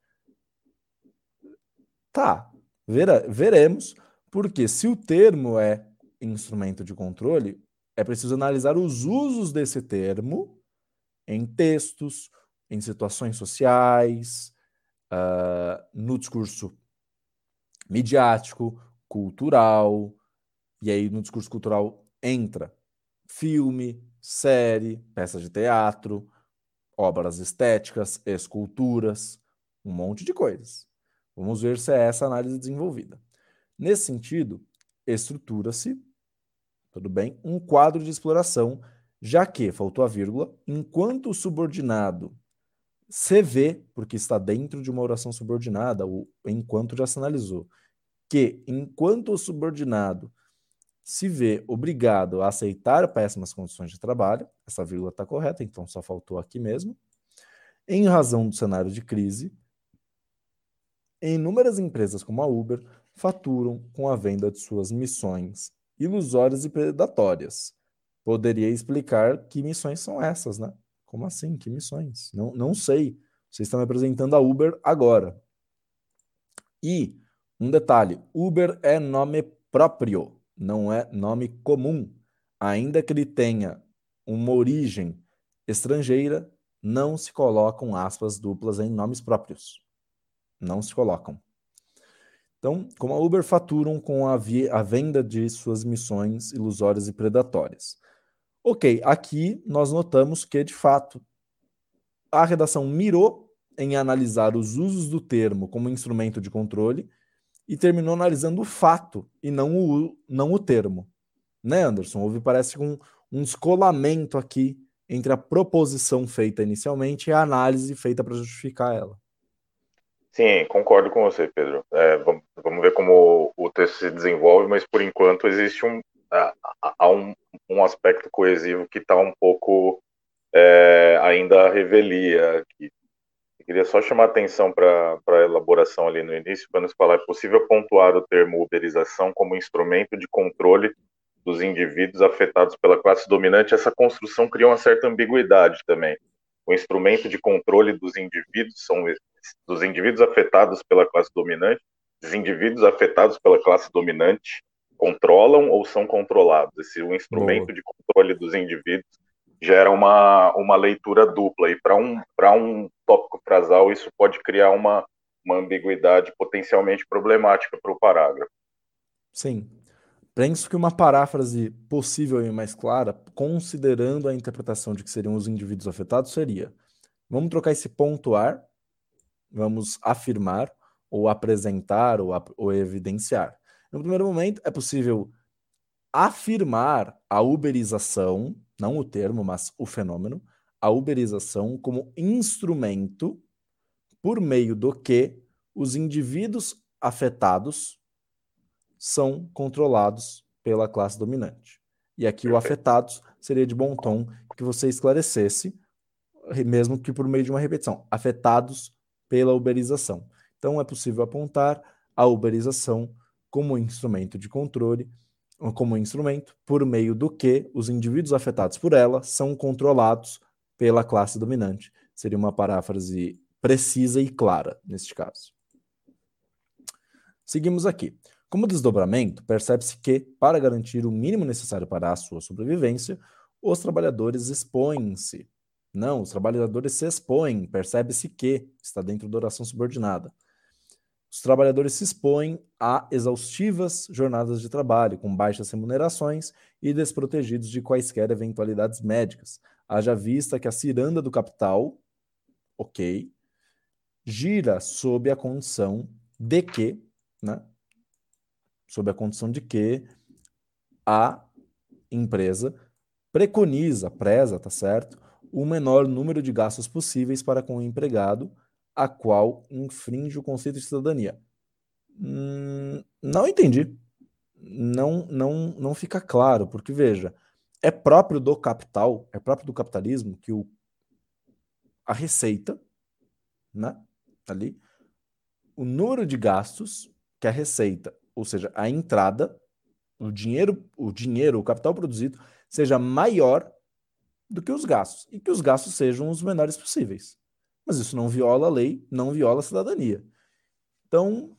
Speaker 2: Tá, vera, veremos, porque se o termo é instrumento de controle, é preciso analisar os usos desse termo em textos, em situações sociais, uh, no discurso midiático, cultural, e aí no discurso cultural entra filme, série, peças de teatro, obras estéticas, esculturas, um monte de coisas. Vamos ver se é essa análise desenvolvida. Nesse sentido, estrutura-se tudo bem? Um quadro de exploração, já que, faltou a vírgula, enquanto o subordinado se vê, porque está dentro de uma oração subordinada, o enquanto já analisou, que enquanto o subordinado se vê obrigado a aceitar péssimas condições de trabalho, essa vírgula está correta, então só faltou aqui mesmo, em razão do cenário de crise, inúmeras empresas como a Uber faturam com a venda de suas missões ilusórias e predatórias. Poderia explicar que missões são essas, né? Como assim? Que missões? Não, não sei. Vocês estão apresentando a Uber agora. E um detalhe: Uber é nome próprio, não é nome comum. Ainda que ele tenha uma origem estrangeira, não se colocam aspas duplas em nomes próprios. Não se colocam. Então, como a Uber faturam com a, a venda de suas missões ilusórias e predatórias. Ok, aqui nós notamos que, de fato, a redação mirou em analisar os usos do termo como instrumento de controle e terminou analisando o fato e não o, não o termo. Né, Anderson? Houve, parece, um, um descolamento aqui entre a proposição feita inicialmente e a análise feita para justificar ela.
Speaker 3: Sim, concordo com você, Pedro. É, vamos, vamos, ver como o texto se desenvolve, mas por enquanto existe um, há um, um aspecto coesivo que está um pouco é, ainda revelia. Aqui. Queria só chamar atenção para a elaboração ali no início, quando se falar é possível pontuar o termo uberização como instrumento de controle dos indivíduos afetados pela classe dominante. Essa construção cria uma certa ambiguidade também. O instrumento de controle dos indivíduos são dos indivíduos afetados pela classe dominante, os indivíduos afetados pela classe dominante controlam ou são controlados. Esse o instrumento Boa. de controle dos indivíduos gera uma, uma leitura dupla e para um um tópico frasal isso pode criar uma uma ambiguidade potencialmente problemática para o parágrafo.
Speaker 2: Sim. Penso que uma paráfrase possível e mais clara, considerando a interpretação de que seriam os indivíduos afetados, seria: vamos trocar esse ponto ar vamos afirmar ou apresentar ou, ou evidenciar. No primeiro momento, é possível afirmar a uberização, não o termo, mas o fenômeno, a uberização como instrumento por meio do que os indivíduos afetados são controlados pela classe dominante. E aqui o afetados seria de bom tom que você esclarecesse, mesmo que por meio de uma repetição. Afetados pela uberização. Então, é possível apontar a uberização como instrumento de controle como instrumento por meio do que os indivíduos afetados por ela são controlados pela classe dominante. Seria uma paráfrase precisa e clara neste caso. Seguimos aqui. Como desdobramento, percebe-se que, para garantir o mínimo necessário para a sua sobrevivência, os trabalhadores expõem-se. Não, os trabalhadores se expõem, percebe-se que está dentro da oração subordinada. Os trabalhadores se expõem a exaustivas jornadas de trabalho, com baixas remunerações e desprotegidos de quaisquer eventualidades médicas. Haja vista que a ciranda do capital, ok, gira sob a condição de que, né, sob a condição de que a empresa preconiza, preza, tá certo, o menor número de gastos possíveis para com o empregado, a qual infringe o conceito de cidadania. Hum, não entendi. Não, não, não fica claro, porque veja, é próprio do capital, é próprio do capitalismo que o, a receita, né, ali, o número de gastos que a receita, ou seja, a entrada, o dinheiro, o dinheiro, o capital produzido seja maior do que os gastos e que os gastos sejam os menores possíveis. Mas isso não viola a lei, não viola a cidadania. Então,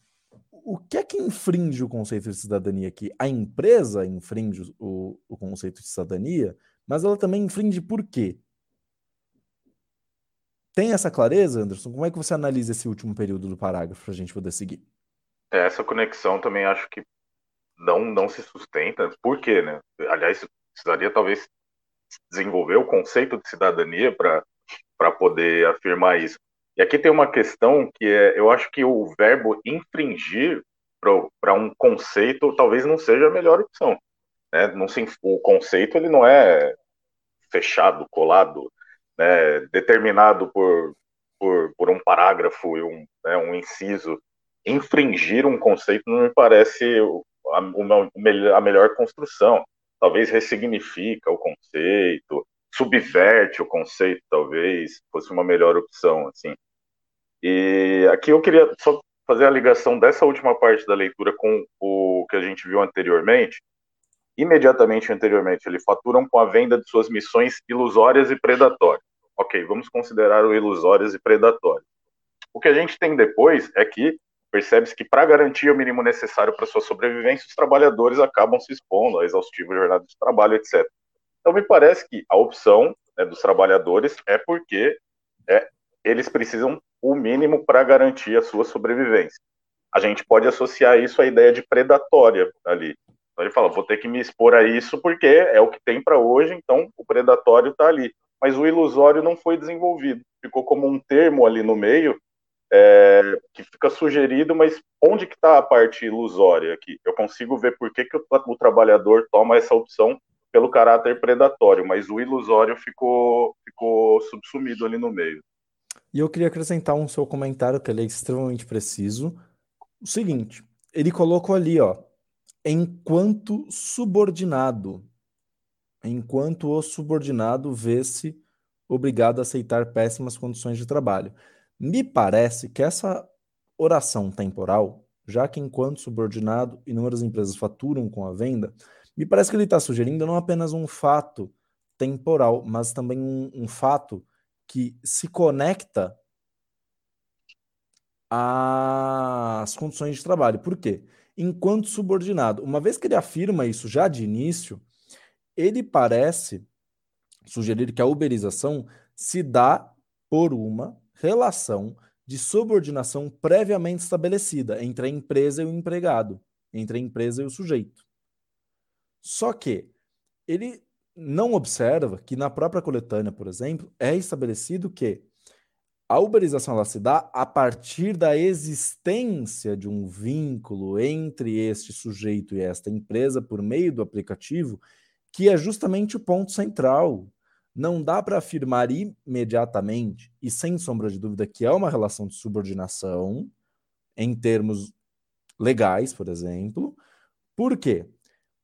Speaker 2: o que é que infringe o conceito de cidadania aqui? A empresa infringe o, o conceito de cidadania, mas ela também infringe por quê? Tem essa clareza, Anderson? Como é que você analisa esse último período do parágrafo para a gente poder seguir?
Speaker 3: Essa conexão também acho que não, não se sustenta. Por quê, né? Aliás, precisaria talvez desenvolver o conceito de cidadania para poder afirmar isso. E aqui tem uma questão que é, eu acho que o verbo infringir para um conceito talvez não seja a melhor opção. Né? Não se, o conceito ele não é fechado, colado, né? determinado por, por, por, um parágrafo e um, né? um inciso. Infringir um conceito não me parece a, a melhor construção talvez ressignifica o conceito, subverte o conceito, talvez fosse uma melhor opção, assim. E aqui eu queria só fazer a ligação dessa última parte da leitura com o que a gente viu anteriormente. Imediatamente anteriormente, eles faturam com a venda de suas missões ilusórias e predatórias. Ok, vamos considerar o ilusórias e predatórias. O que a gente tem depois é que percebe-se que para garantir o mínimo necessário para sua sobrevivência, os trabalhadores acabam se expondo a exaustiva jornada de trabalho, etc. Então, me parece que a opção né, dos trabalhadores é porque é, eles precisam o mínimo para garantir a sua sobrevivência. A gente pode associar isso à ideia de predatória ali. Então, ele fala, vou ter que me expor a isso porque é o que tem para hoje, então o predatório está ali. Mas o ilusório não foi desenvolvido. Ficou como um termo ali no meio é, que fica sugerido, mas onde que está a parte ilusória aqui? Eu consigo ver por que, que o, o, trabalhador toma essa opção pelo caráter predatório, mas o ilusório ficou, ficou subsumido ali no meio.
Speaker 2: E eu queria acrescentar um seu comentário, que ele é extremamente preciso. O seguinte, ele colocou ali, ó, enquanto subordinado, enquanto o subordinado vê-se obrigado a aceitar péssimas condições de trabalho. Me parece que essa oração temporal, já que enquanto subordinado inúmeras empresas faturam com a venda, me parece que ele está sugerindo não apenas um fato temporal, mas também um, um fato que se conecta às condições de trabalho. Por quê? Enquanto subordinado, uma vez que ele afirma isso já de início, ele parece sugerir que a uberização se dá por uma relação de subordinação previamente estabelecida entre a empresa e o empregado, entre a empresa e o sujeito. Só que ele não observa que na própria coletânea, por exemplo, é estabelecido que a uberização ela se dá a partir da existência de um vínculo entre este sujeito e esta empresa por meio do aplicativo, que é justamente o ponto central não dá para afirmar imediatamente e sem sombra de dúvida que é uma relação de subordinação em termos legais, por exemplo. Por quê?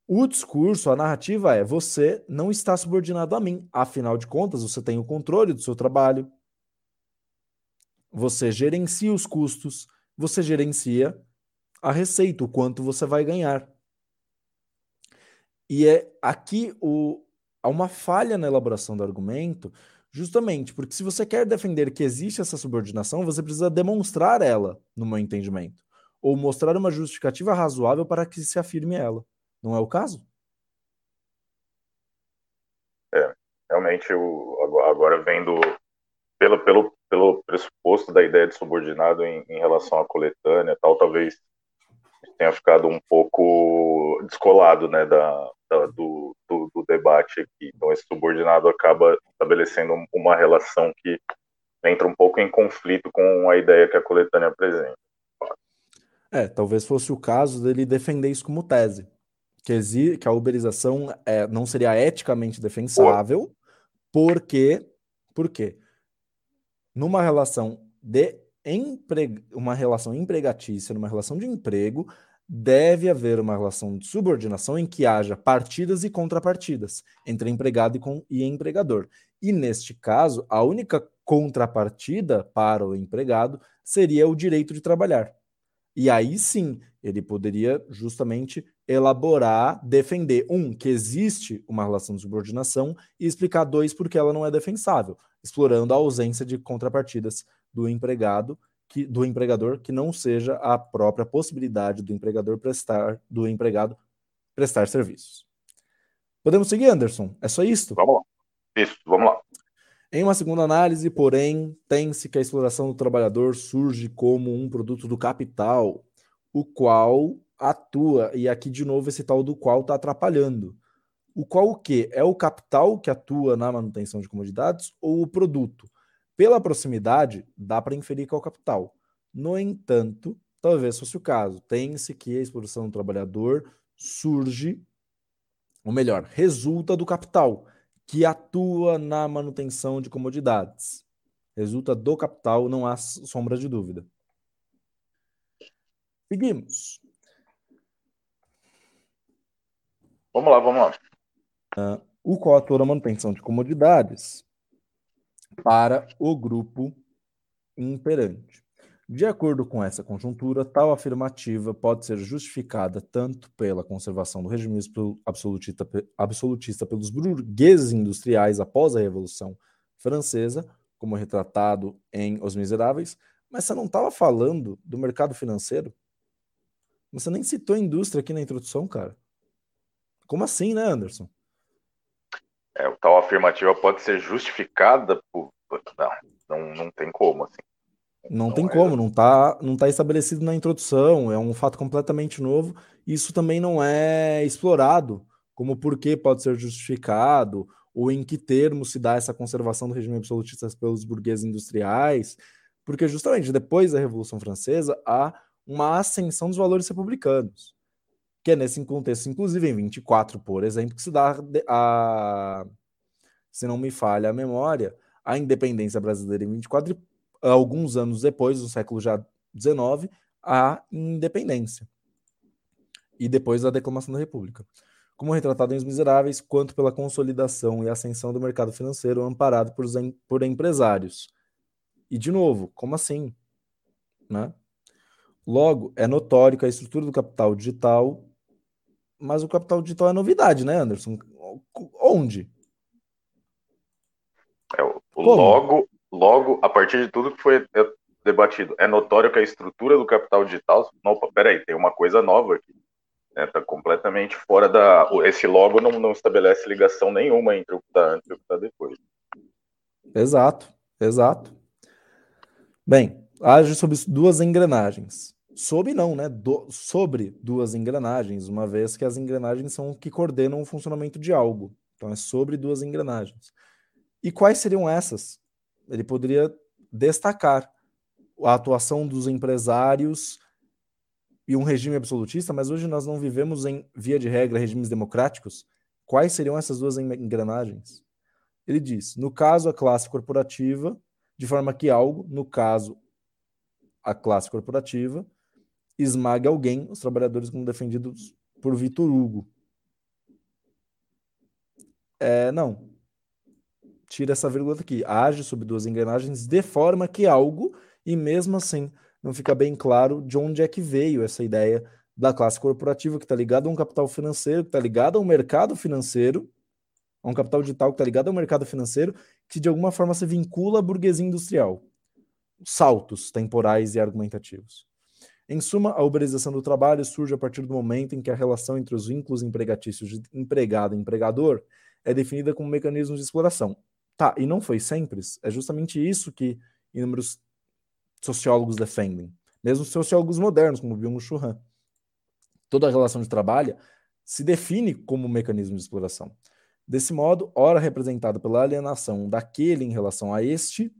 Speaker 2: O discurso, a narrativa é: você não está subordinado a mim. Afinal de contas, você tem o controle do seu trabalho, você gerencia os custos, você gerencia a receita, o quanto você vai ganhar. E é aqui o, há uma falha na elaboração do argumento, justamente porque se você quer defender que existe essa subordinação, você precisa demonstrar ela, no meu entendimento, ou mostrar uma justificativa razoável para que se afirme ela. Não é o caso?
Speaker 3: É, realmente, eu, agora vendo pelo, pelo, pelo pressuposto da ideia de subordinado em, em relação à coletânea tal, talvez tenha ficado um pouco descolado né, da, da do, do, do, debate aqui. Então, esse subordinado acaba estabelecendo uma relação que entra um pouco em conflito com a ideia que a coletânea apresenta.
Speaker 2: É, talvez fosse o caso dele defender isso como tese. Que, que a uberização é, não seria eticamente defensável, porque, por quê? Numa relação de empre... uma relação empregatícia, numa relação de emprego, deve haver uma relação de subordinação em que haja partidas e contrapartidas entre empregado e, com... e empregador. E neste caso, a única contrapartida para o empregado seria o direito de trabalhar. E aí sim, ele poderia justamente elaborar, defender, um, que existe uma relação de subordinação, e explicar, dois, porque ela não é defensável, explorando a ausência de contrapartidas do empregado, que, do empregador, que não seja a própria possibilidade do empregador prestar, do empregado prestar serviços. Podemos seguir, Anderson? É só isso?
Speaker 3: Vamos lá. Isso, vamos lá.
Speaker 2: Em uma segunda análise, porém, tem-se que a exploração do trabalhador surge como um produto do capital, o qual atua, e aqui de novo esse tal do qual está atrapalhando. O qual o quê? É o capital que atua na manutenção de comodidades ou o produto? Pela proximidade, dá para inferir que é o capital. No entanto, talvez fosse o caso. Tem-se que a exploração do trabalhador surge, ou melhor, resulta do capital que atua na manutenção de comodidades. Resulta do capital, não há sombra de dúvida. Seguimos.
Speaker 3: Vamos lá, vamos lá.
Speaker 2: Uh, o qual atua na manutenção de comodidades para o grupo imperante. De acordo com essa conjuntura, tal afirmativa pode ser justificada tanto pela conservação do regime absolutista, absolutista pelos burgueses industriais após a Revolução Francesa, como retratado em Os Miseráveis, mas você não estava falando do mercado financeiro? Você nem citou a indústria aqui na introdução, cara. Como assim, né, Anderson?
Speaker 3: É, tal afirmativa pode ser justificada por. Não, não, não tem como, assim.
Speaker 2: Não, tem é... como, não está não tá estabelecido na introdução, é um fato completamente novo. Isso também não é explorado, como por que pode ser justificado, ou em que termos se dá essa conservação do regime absolutista pelos burgueses industriais, porque justamente depois da Revolução Francesa há uma ascensão dos valores republicanos, que é nesse contexto, inclusive em 24, por exemplo, que se dá a, se não me falha a memória, a independência brasileira em 24 alguns anos depois, no século já XIX, a independência. E depois a declamação da República. Como retratado em Os Miseráveis, quanto pela consolidação e ascensão do mercado financeiro amparado por, por empresários. E, de novo, como assim? Né? Logo, é notório que a estrutura do capital digital. Mas o capital digital é novidade, né, Anderson? Onde?
Speaker 3: É, logo, Logo, a partir de tudo que foi debatido, é notório que a estrutura do capital digital. Opa, peraí, tem uma coisa nova aqui. Está né? completamente fora da. Esse logo não, não estabelece ligação nenhuma entre o que está antes e o que está depois.
Speaker 2: Exato, exato. Bem, age sobre duas engrenagens. Sob não, né? Do, sobre duas engrenagens, uma vez que as engrenagens são que coordenam o funcionamento de algo. Então é sobre duas engrenagens. E quais seriam essas? ele poderia destacar a atuação dos empresários e um regime absolutista, mas hoje nós não vivemos em, via de regra, regimes democráticos. Quais seriam essas duas engrenagens? Ele diz: no caso, a classe corporativa, de forma que algo, no caso, a classe corporativa, esmague alguém, os trabalhadores como defendidos por Vitor Hugo. É, não, tira essa vírgula aqui, age sobre duas engrenagens de forma que algo, e mesmo assim não fica bem claro de onde é que veio essa ideia da classe corporativa que está ligado a um capital financeiro, que está ligado a um mercado financeiro, a um capital digital que está ligado ao mercado financeiro, que de alguma forma se vincula à burguesia industrial. Saltos temporais e argumentativos. Em suma, a uberização do trabalho surge a partir do momento em que a relação entre os vínculos empregatícios de empregado e empregador é definida como mecanismo de exploração. Tá, e não foi sempre. É justamente isso que inúmeros sociólogos defendem. Mesmo sociólogos modernos, como Byung-Chul. Toda a relação de trabalho se define como um mecanismo de exploração. Desse modo, ora representada pela alienação daquele em relação a este,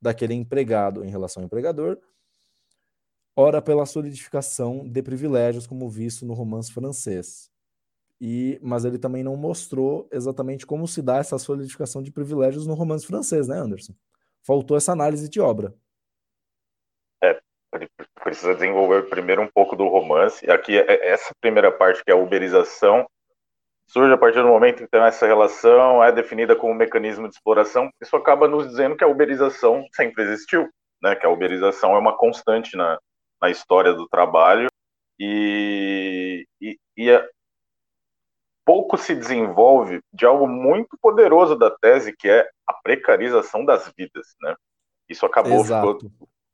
Speaker 2: daquele empregado em relação ao empregador, ora pela solidificação de privilégios, como visto no romance francês. E, mas ele também não mostrou exatamente como se dá essa solidificação de privilégios no romance francês, né, Anderson? Faltou essa análise de obra.
Speaker 3: É, precisa desenvolver primeiro um pouco do romance. Aqui, é, essa primeira parte, que é a uberização, surge a partir do momento em que essa relação é definida como um mecanismo de exploração. Isso acaba nos dizendo que a uberização sempre existiu, né? que a uberização é uma constante na, na história do trabalho e, e, e é, pouco se desenvolve de algo muito poderoso da tese, que é a precarização das vidas. Né? Isso acabou, ficou,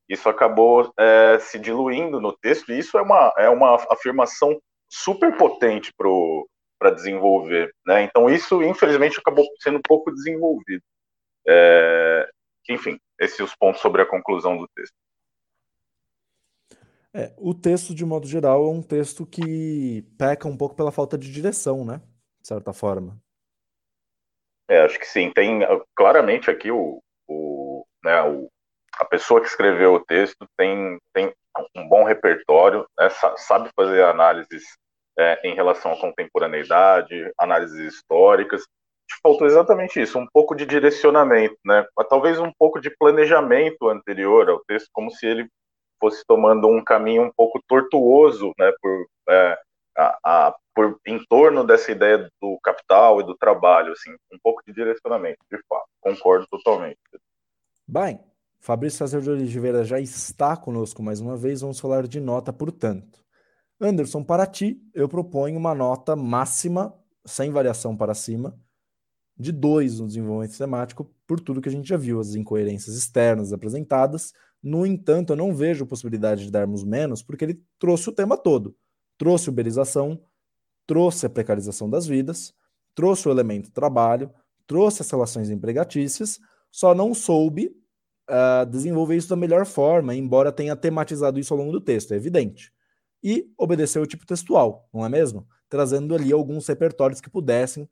Speaker 3: isso acabou é, se diluindo no texto, e isso é uma, é uma afirmação super potente para desenvolver. Né? Então, isso, infelizmente, acabou sendo pouco desenvolvido. É... Enfim, esses os pontos sobre a conclusão do texto.
Speaker 2: É, o texto, de modo geral, é um texto que peca um pouco pela falta de direção, né? De certa forma.
Speaker 3: É, acho que sim. Tem claramente aqui o, o, né, o, a pessoa que escreveu o texto tem, tem um bom repertório, né, sabe fazer análises é, em relação à contemporaneidade, análises históricas. Faltou exatamente isso, um pouco de direcionamento, né? Talvez um pouco de planejamento anterior ao texto, como se ele fosse tomando um caminho um pouco tortuoso, né? Por, é, a, a, por em torno dessa ideia do capital e do trabalho, assim, um pouco de direcionamento, de fato. Concordo totalmente.
Speaker 2: Bem, Fabrício César de Oliveira já está conosco mais uma vez. Vamos falar de nota, portanto. Anderson, para ti, eu proponho uma nota máxima, sem variação para cima, de 2 no desenvolvimento temático, por tudo que a gente já viu, as incoerências externas apresentadas. No entanto, eu não vejo possibilidade de darmos menos, porque ele trouxe o tema todo. Trouxe uberização, trouxe a precarização das vidas, trouxe o elemento trabalho, trouxe as relações empregatícias, só não soube uh, desenvolver isso da melhor forma, embora tenha tematizado isso ao longo do texto, é evidente e obedecer o tipo textual, não é mesmo? Trazendo ali alguns repertórios que pudessem,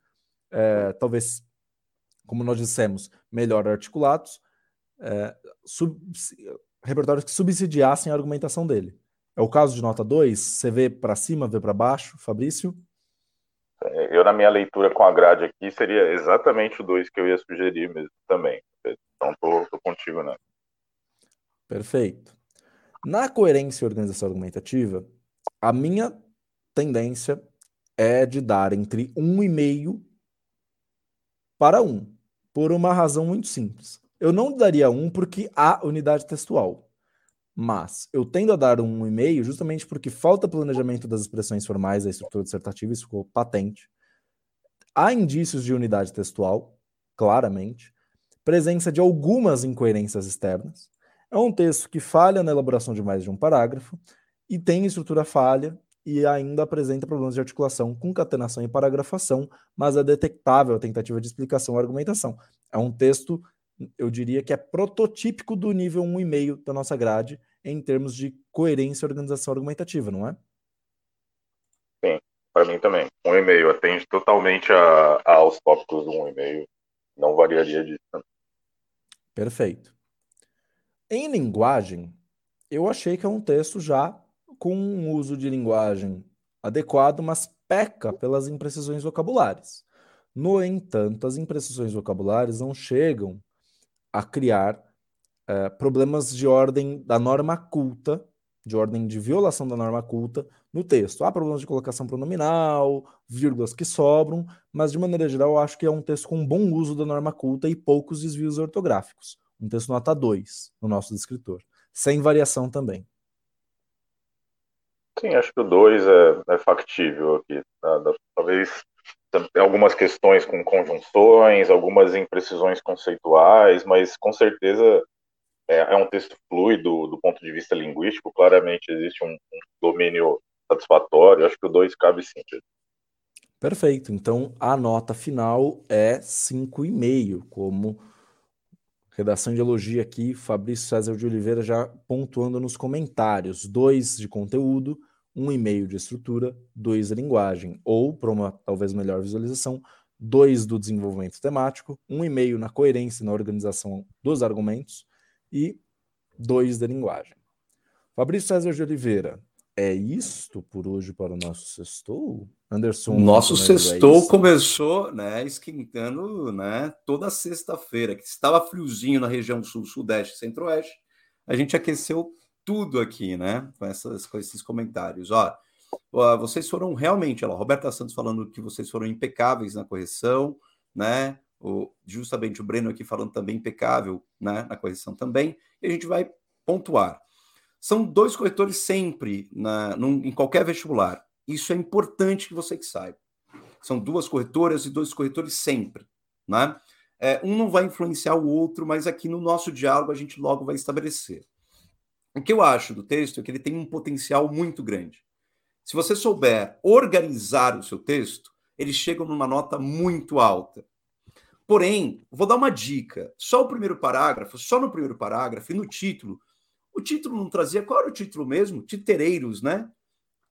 Speaker 2: é, talvez, como nós dissemos, melhor articulados, é, sub, repertórios que subsidiassem a argumentação dele. É o caso de nota 2? Você vê para cima, vê para baixo, Fabrício?
Speaker 3: Eu, na minha leitura com a grade aqui, seria exatamente o 2 que eu ia sugerir mesmo também. Então, tô, tô contigo, né?
Speaker 2: Perfeito. Na coerência e organização argumentativa, a minha tendência é de dar entre 1,5 para 1, por uma razão muito simples. Eu não daria 1 porque há unidade textual, mas eu tendo a dar um 1,5 justamente porque falta planejamento das expressões formais da estrutura dissertativa, isso ficou patente. Há indícios de unidade textual, claramente, presença de algumas incoerências externas. É um texto que falha na elaboração de mais de um parágrafo, e tem estrutura falha e ainda apresenta problemas de articulação, concatenação e paragrafação, mas é detectável a tentativa de explicação e argumentação. É um texto, eu diria que é prototípico do nível 1,5 da nossa grade em termos de coerência e organização argumentativa, não é?
Speaker 3: Sim, para mim também. 1,5 atende totalmente a, a, aos tópicos do 1,5, não variaria disso.
Speaker 2: Perfeito. Em linguagem, eu achei que é um texto já com um uso de linguagem adequado, mas peca pelas imprecisões vocabulares. No entanto, as imprecisões vocabulares não chegam a criar é, problemas de ordem da norma culta, de ordem de violação da norma culta no texto. Há problemas de colocação pronominal, vírgulas que sobram, mas de maneira geral eu acho que é um texto com bom uso da norma culta e poucos desvios ortográficos. Um texto nota 2 no nosso descritor, sem variação também.
Speaker 3: Sim, acho que o 2 é, é, factível aqui. Tá? Talvez algumas questões com conjunções, algumas imprecisões conceituais, mas com certeza é, é um texto fluido do ponto de vista linguístico. Claramente existe um, um domínio satisfatório. Acho que o 2 cabe sim.
Speaker 2: Perfeito. Então a nota final é 5,5, como redação de elogia aqui, Fabrício César de Oliveira já pontuando nos comentários. Dois de conteúdo, um e-mail de estrutura, dois de linguagem, ou, para uma talvez melhor visualização, dois do desenvolvimento temático, um e-mail na coerência e na organização dos argumentos e dois da linguagem. Fabrício César de Oliveira, é isto por hoje para o nosso sextou?
Speaker 1: Anderson. Nosso é sextou é começou, né, esquentando, né, toda sexta-feira, que estava friozinho na região sul, sudeste, centro-oeste. A gente aqueceu tudo aqui, né, com, essas, com esses comentários. Ó, vocês foram realmente, ó, Roberta Santos falando que vocês foram impecáveis na correção, né? O, justamente o Breno aqui falando também impecável, né, na correção também. E a gente vai pontuar. São dois corretores sempre na, num, em qualquer vestibular. Isso é importante que você que saiba. São duas corretoras e dois corretores sempre, né? É, um não vai influenciar o outro, mas aqui no nosso diálogo a gente logo vai estabelecer. O que eu acho do texto é que ele tem um potencial muito grande. Se você souber organizar o seu texto, eles chegam numa nota muito alta. Porém, vou dar uma dica: só o primeiro parágrafo, só no primeiro parágrafo e no título, o título não trazia. Qual era o título mesmo? Titereiros, né?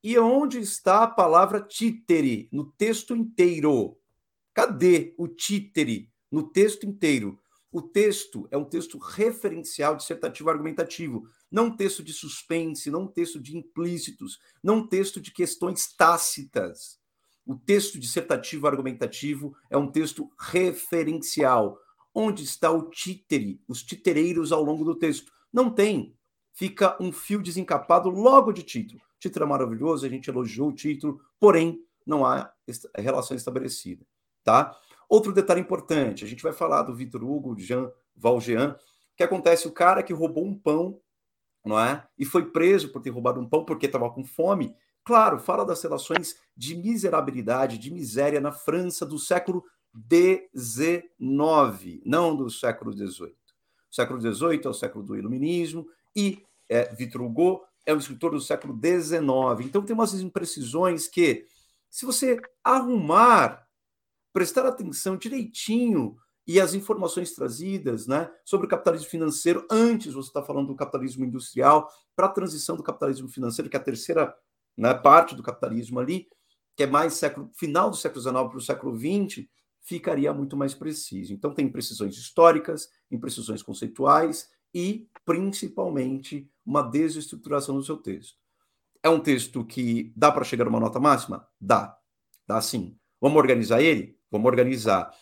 Speaker 1: E onde está a palavra títere no texto inteiro? Cadê o títere no texto inteiro? O texto é um texto referencial dissertativo argumentativo, não um texto de suspense, não um texto de implícitos, não um texto de questões tácitas. O texto dissertativo argumentativo é um texto referencial. Onde está o títere, os titereiros ao longo do texto? Não tem fica um fio desencapado logo de título. O título é maravilhoso, a gente elogiou o título, porém não há relação estabelecida, tá? Outro detalhe importante, a gente vai falar do Vitor Hugo, Jean Valjean, que acontece o cara que roubou um pão, não é? E foi preso por ter roubado um pão porque estava com fome. Claro, fala das relações de miserabilidade, de miséria na França do século XIX, não do século XVIII. O século XVIII é o século do Iluminismo, e é, Victor Hugo é um escritor do século XIX. Então tem umas imprecisões que, se você arrumar, prestar atenção direitinho e as informações trazidas né, sobre o capitalismo financeiro, antes você está falando do capitalismo industrial, para a transição do capitalismo financeiro, que é a terceira né, parte do capitalismo ali, que é mais século, final do século XIX para o século XX, ficaria muito mais preciso. Então tem imprecisões históricas, imprecisões conceituais, e, principalmente, uma desestruturação do seu texto. É um texto que dá para chegar a uma nota máxima? Dá. Dá sim. Vamos organizar ele? Vamos organizar.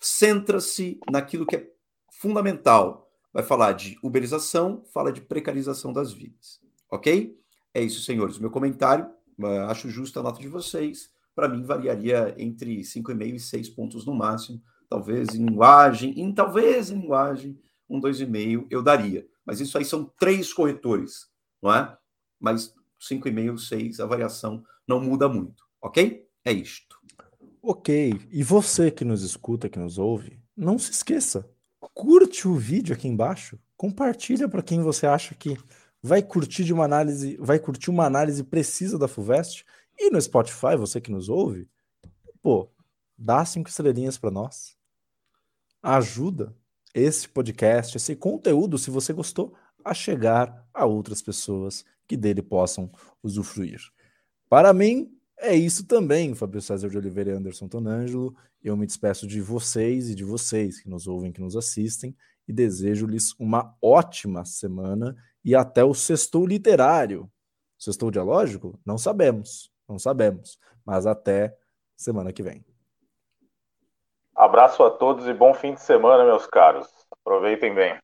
Speaker 1: Centra-se naquilo que é fundamental. Vai falar de uberização, fala de precarização das vidas. Ok? É isso, senhores. Meu comentário, eh, acho justa a nota de vocês. Para mim, variaria entre 5,5 e 6 pontos no máximo. Talvez em linguagem, em talvez em linguagem, um 2,5 eu daria. Mas isso aí são três corretores, não é? Mas 5,5, 6, a variação não muda muito, ok? É isto.
Speaker 2: Ok. E você que nos escuta, que nos ouve, não se esqueça. Curte o vídeo aqui embaixo, compartilha para quem você acha que vai curtir de uma análise, vai curtir uma análise precisa da Fuvest e no Spotify, você que nos ouve, pô, dá cinco estrelinhas para nós. Ajuda esse podcast, esse conteúdo, se você gostou, a chegar a outras pessoas que dele possam usufruir. Para mim, é isso também, Fabio César de Oliveira e Anderson Tonângelo. Eu me despeço de vocês e de vocês que nos ouvem, que nos assistem, e desejo-lhes uma ótima semana e até o sextou literário. Sextou dialógico? Não sabemos, não sabemos, mas até semana que vem.
Speaker 3: Abraço a todos e bom fim de semana, meus caros. Aproveitem bem.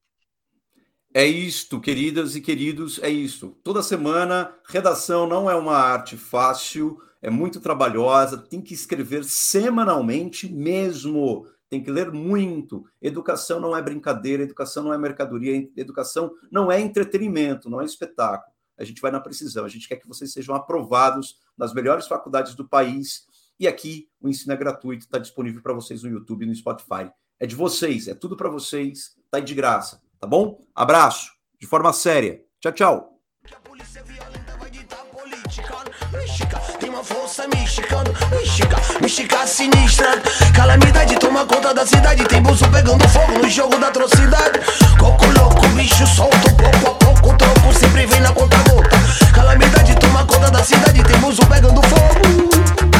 Speaker 1: É isto, queridas e queridos, é isto. Toda semana, redação não é uma arte fácil, é muito trabalhosa, tem que escrever semanalmente mesmo, tem que ler muito. Educação não é brincadeira, educação não é mercadoria, educação não é entretenimento, não é espetáculo. a gente vai na precisão. A gente quer que vocês sejam aprovados nas melhores faculdades do país. E aqui o ensino é gratuito, está disponível para vocês no YouTube e no Spotify. É de vocês, é tudo para vocês, tá de graça, tá bom? Abraço, de forma séria. Tchau, tchau. força mexicano, mexica, mexica sinistra. Calamidade toma conta da cidade, tem bolso pegando fogo no jogo da atrocidade.
Speaker 4: Coco louco, bicho solto, pouco a pouco, troco sempre vem na conta gota. Calamidade toma conta da cidade, tem bolso pegando fogo.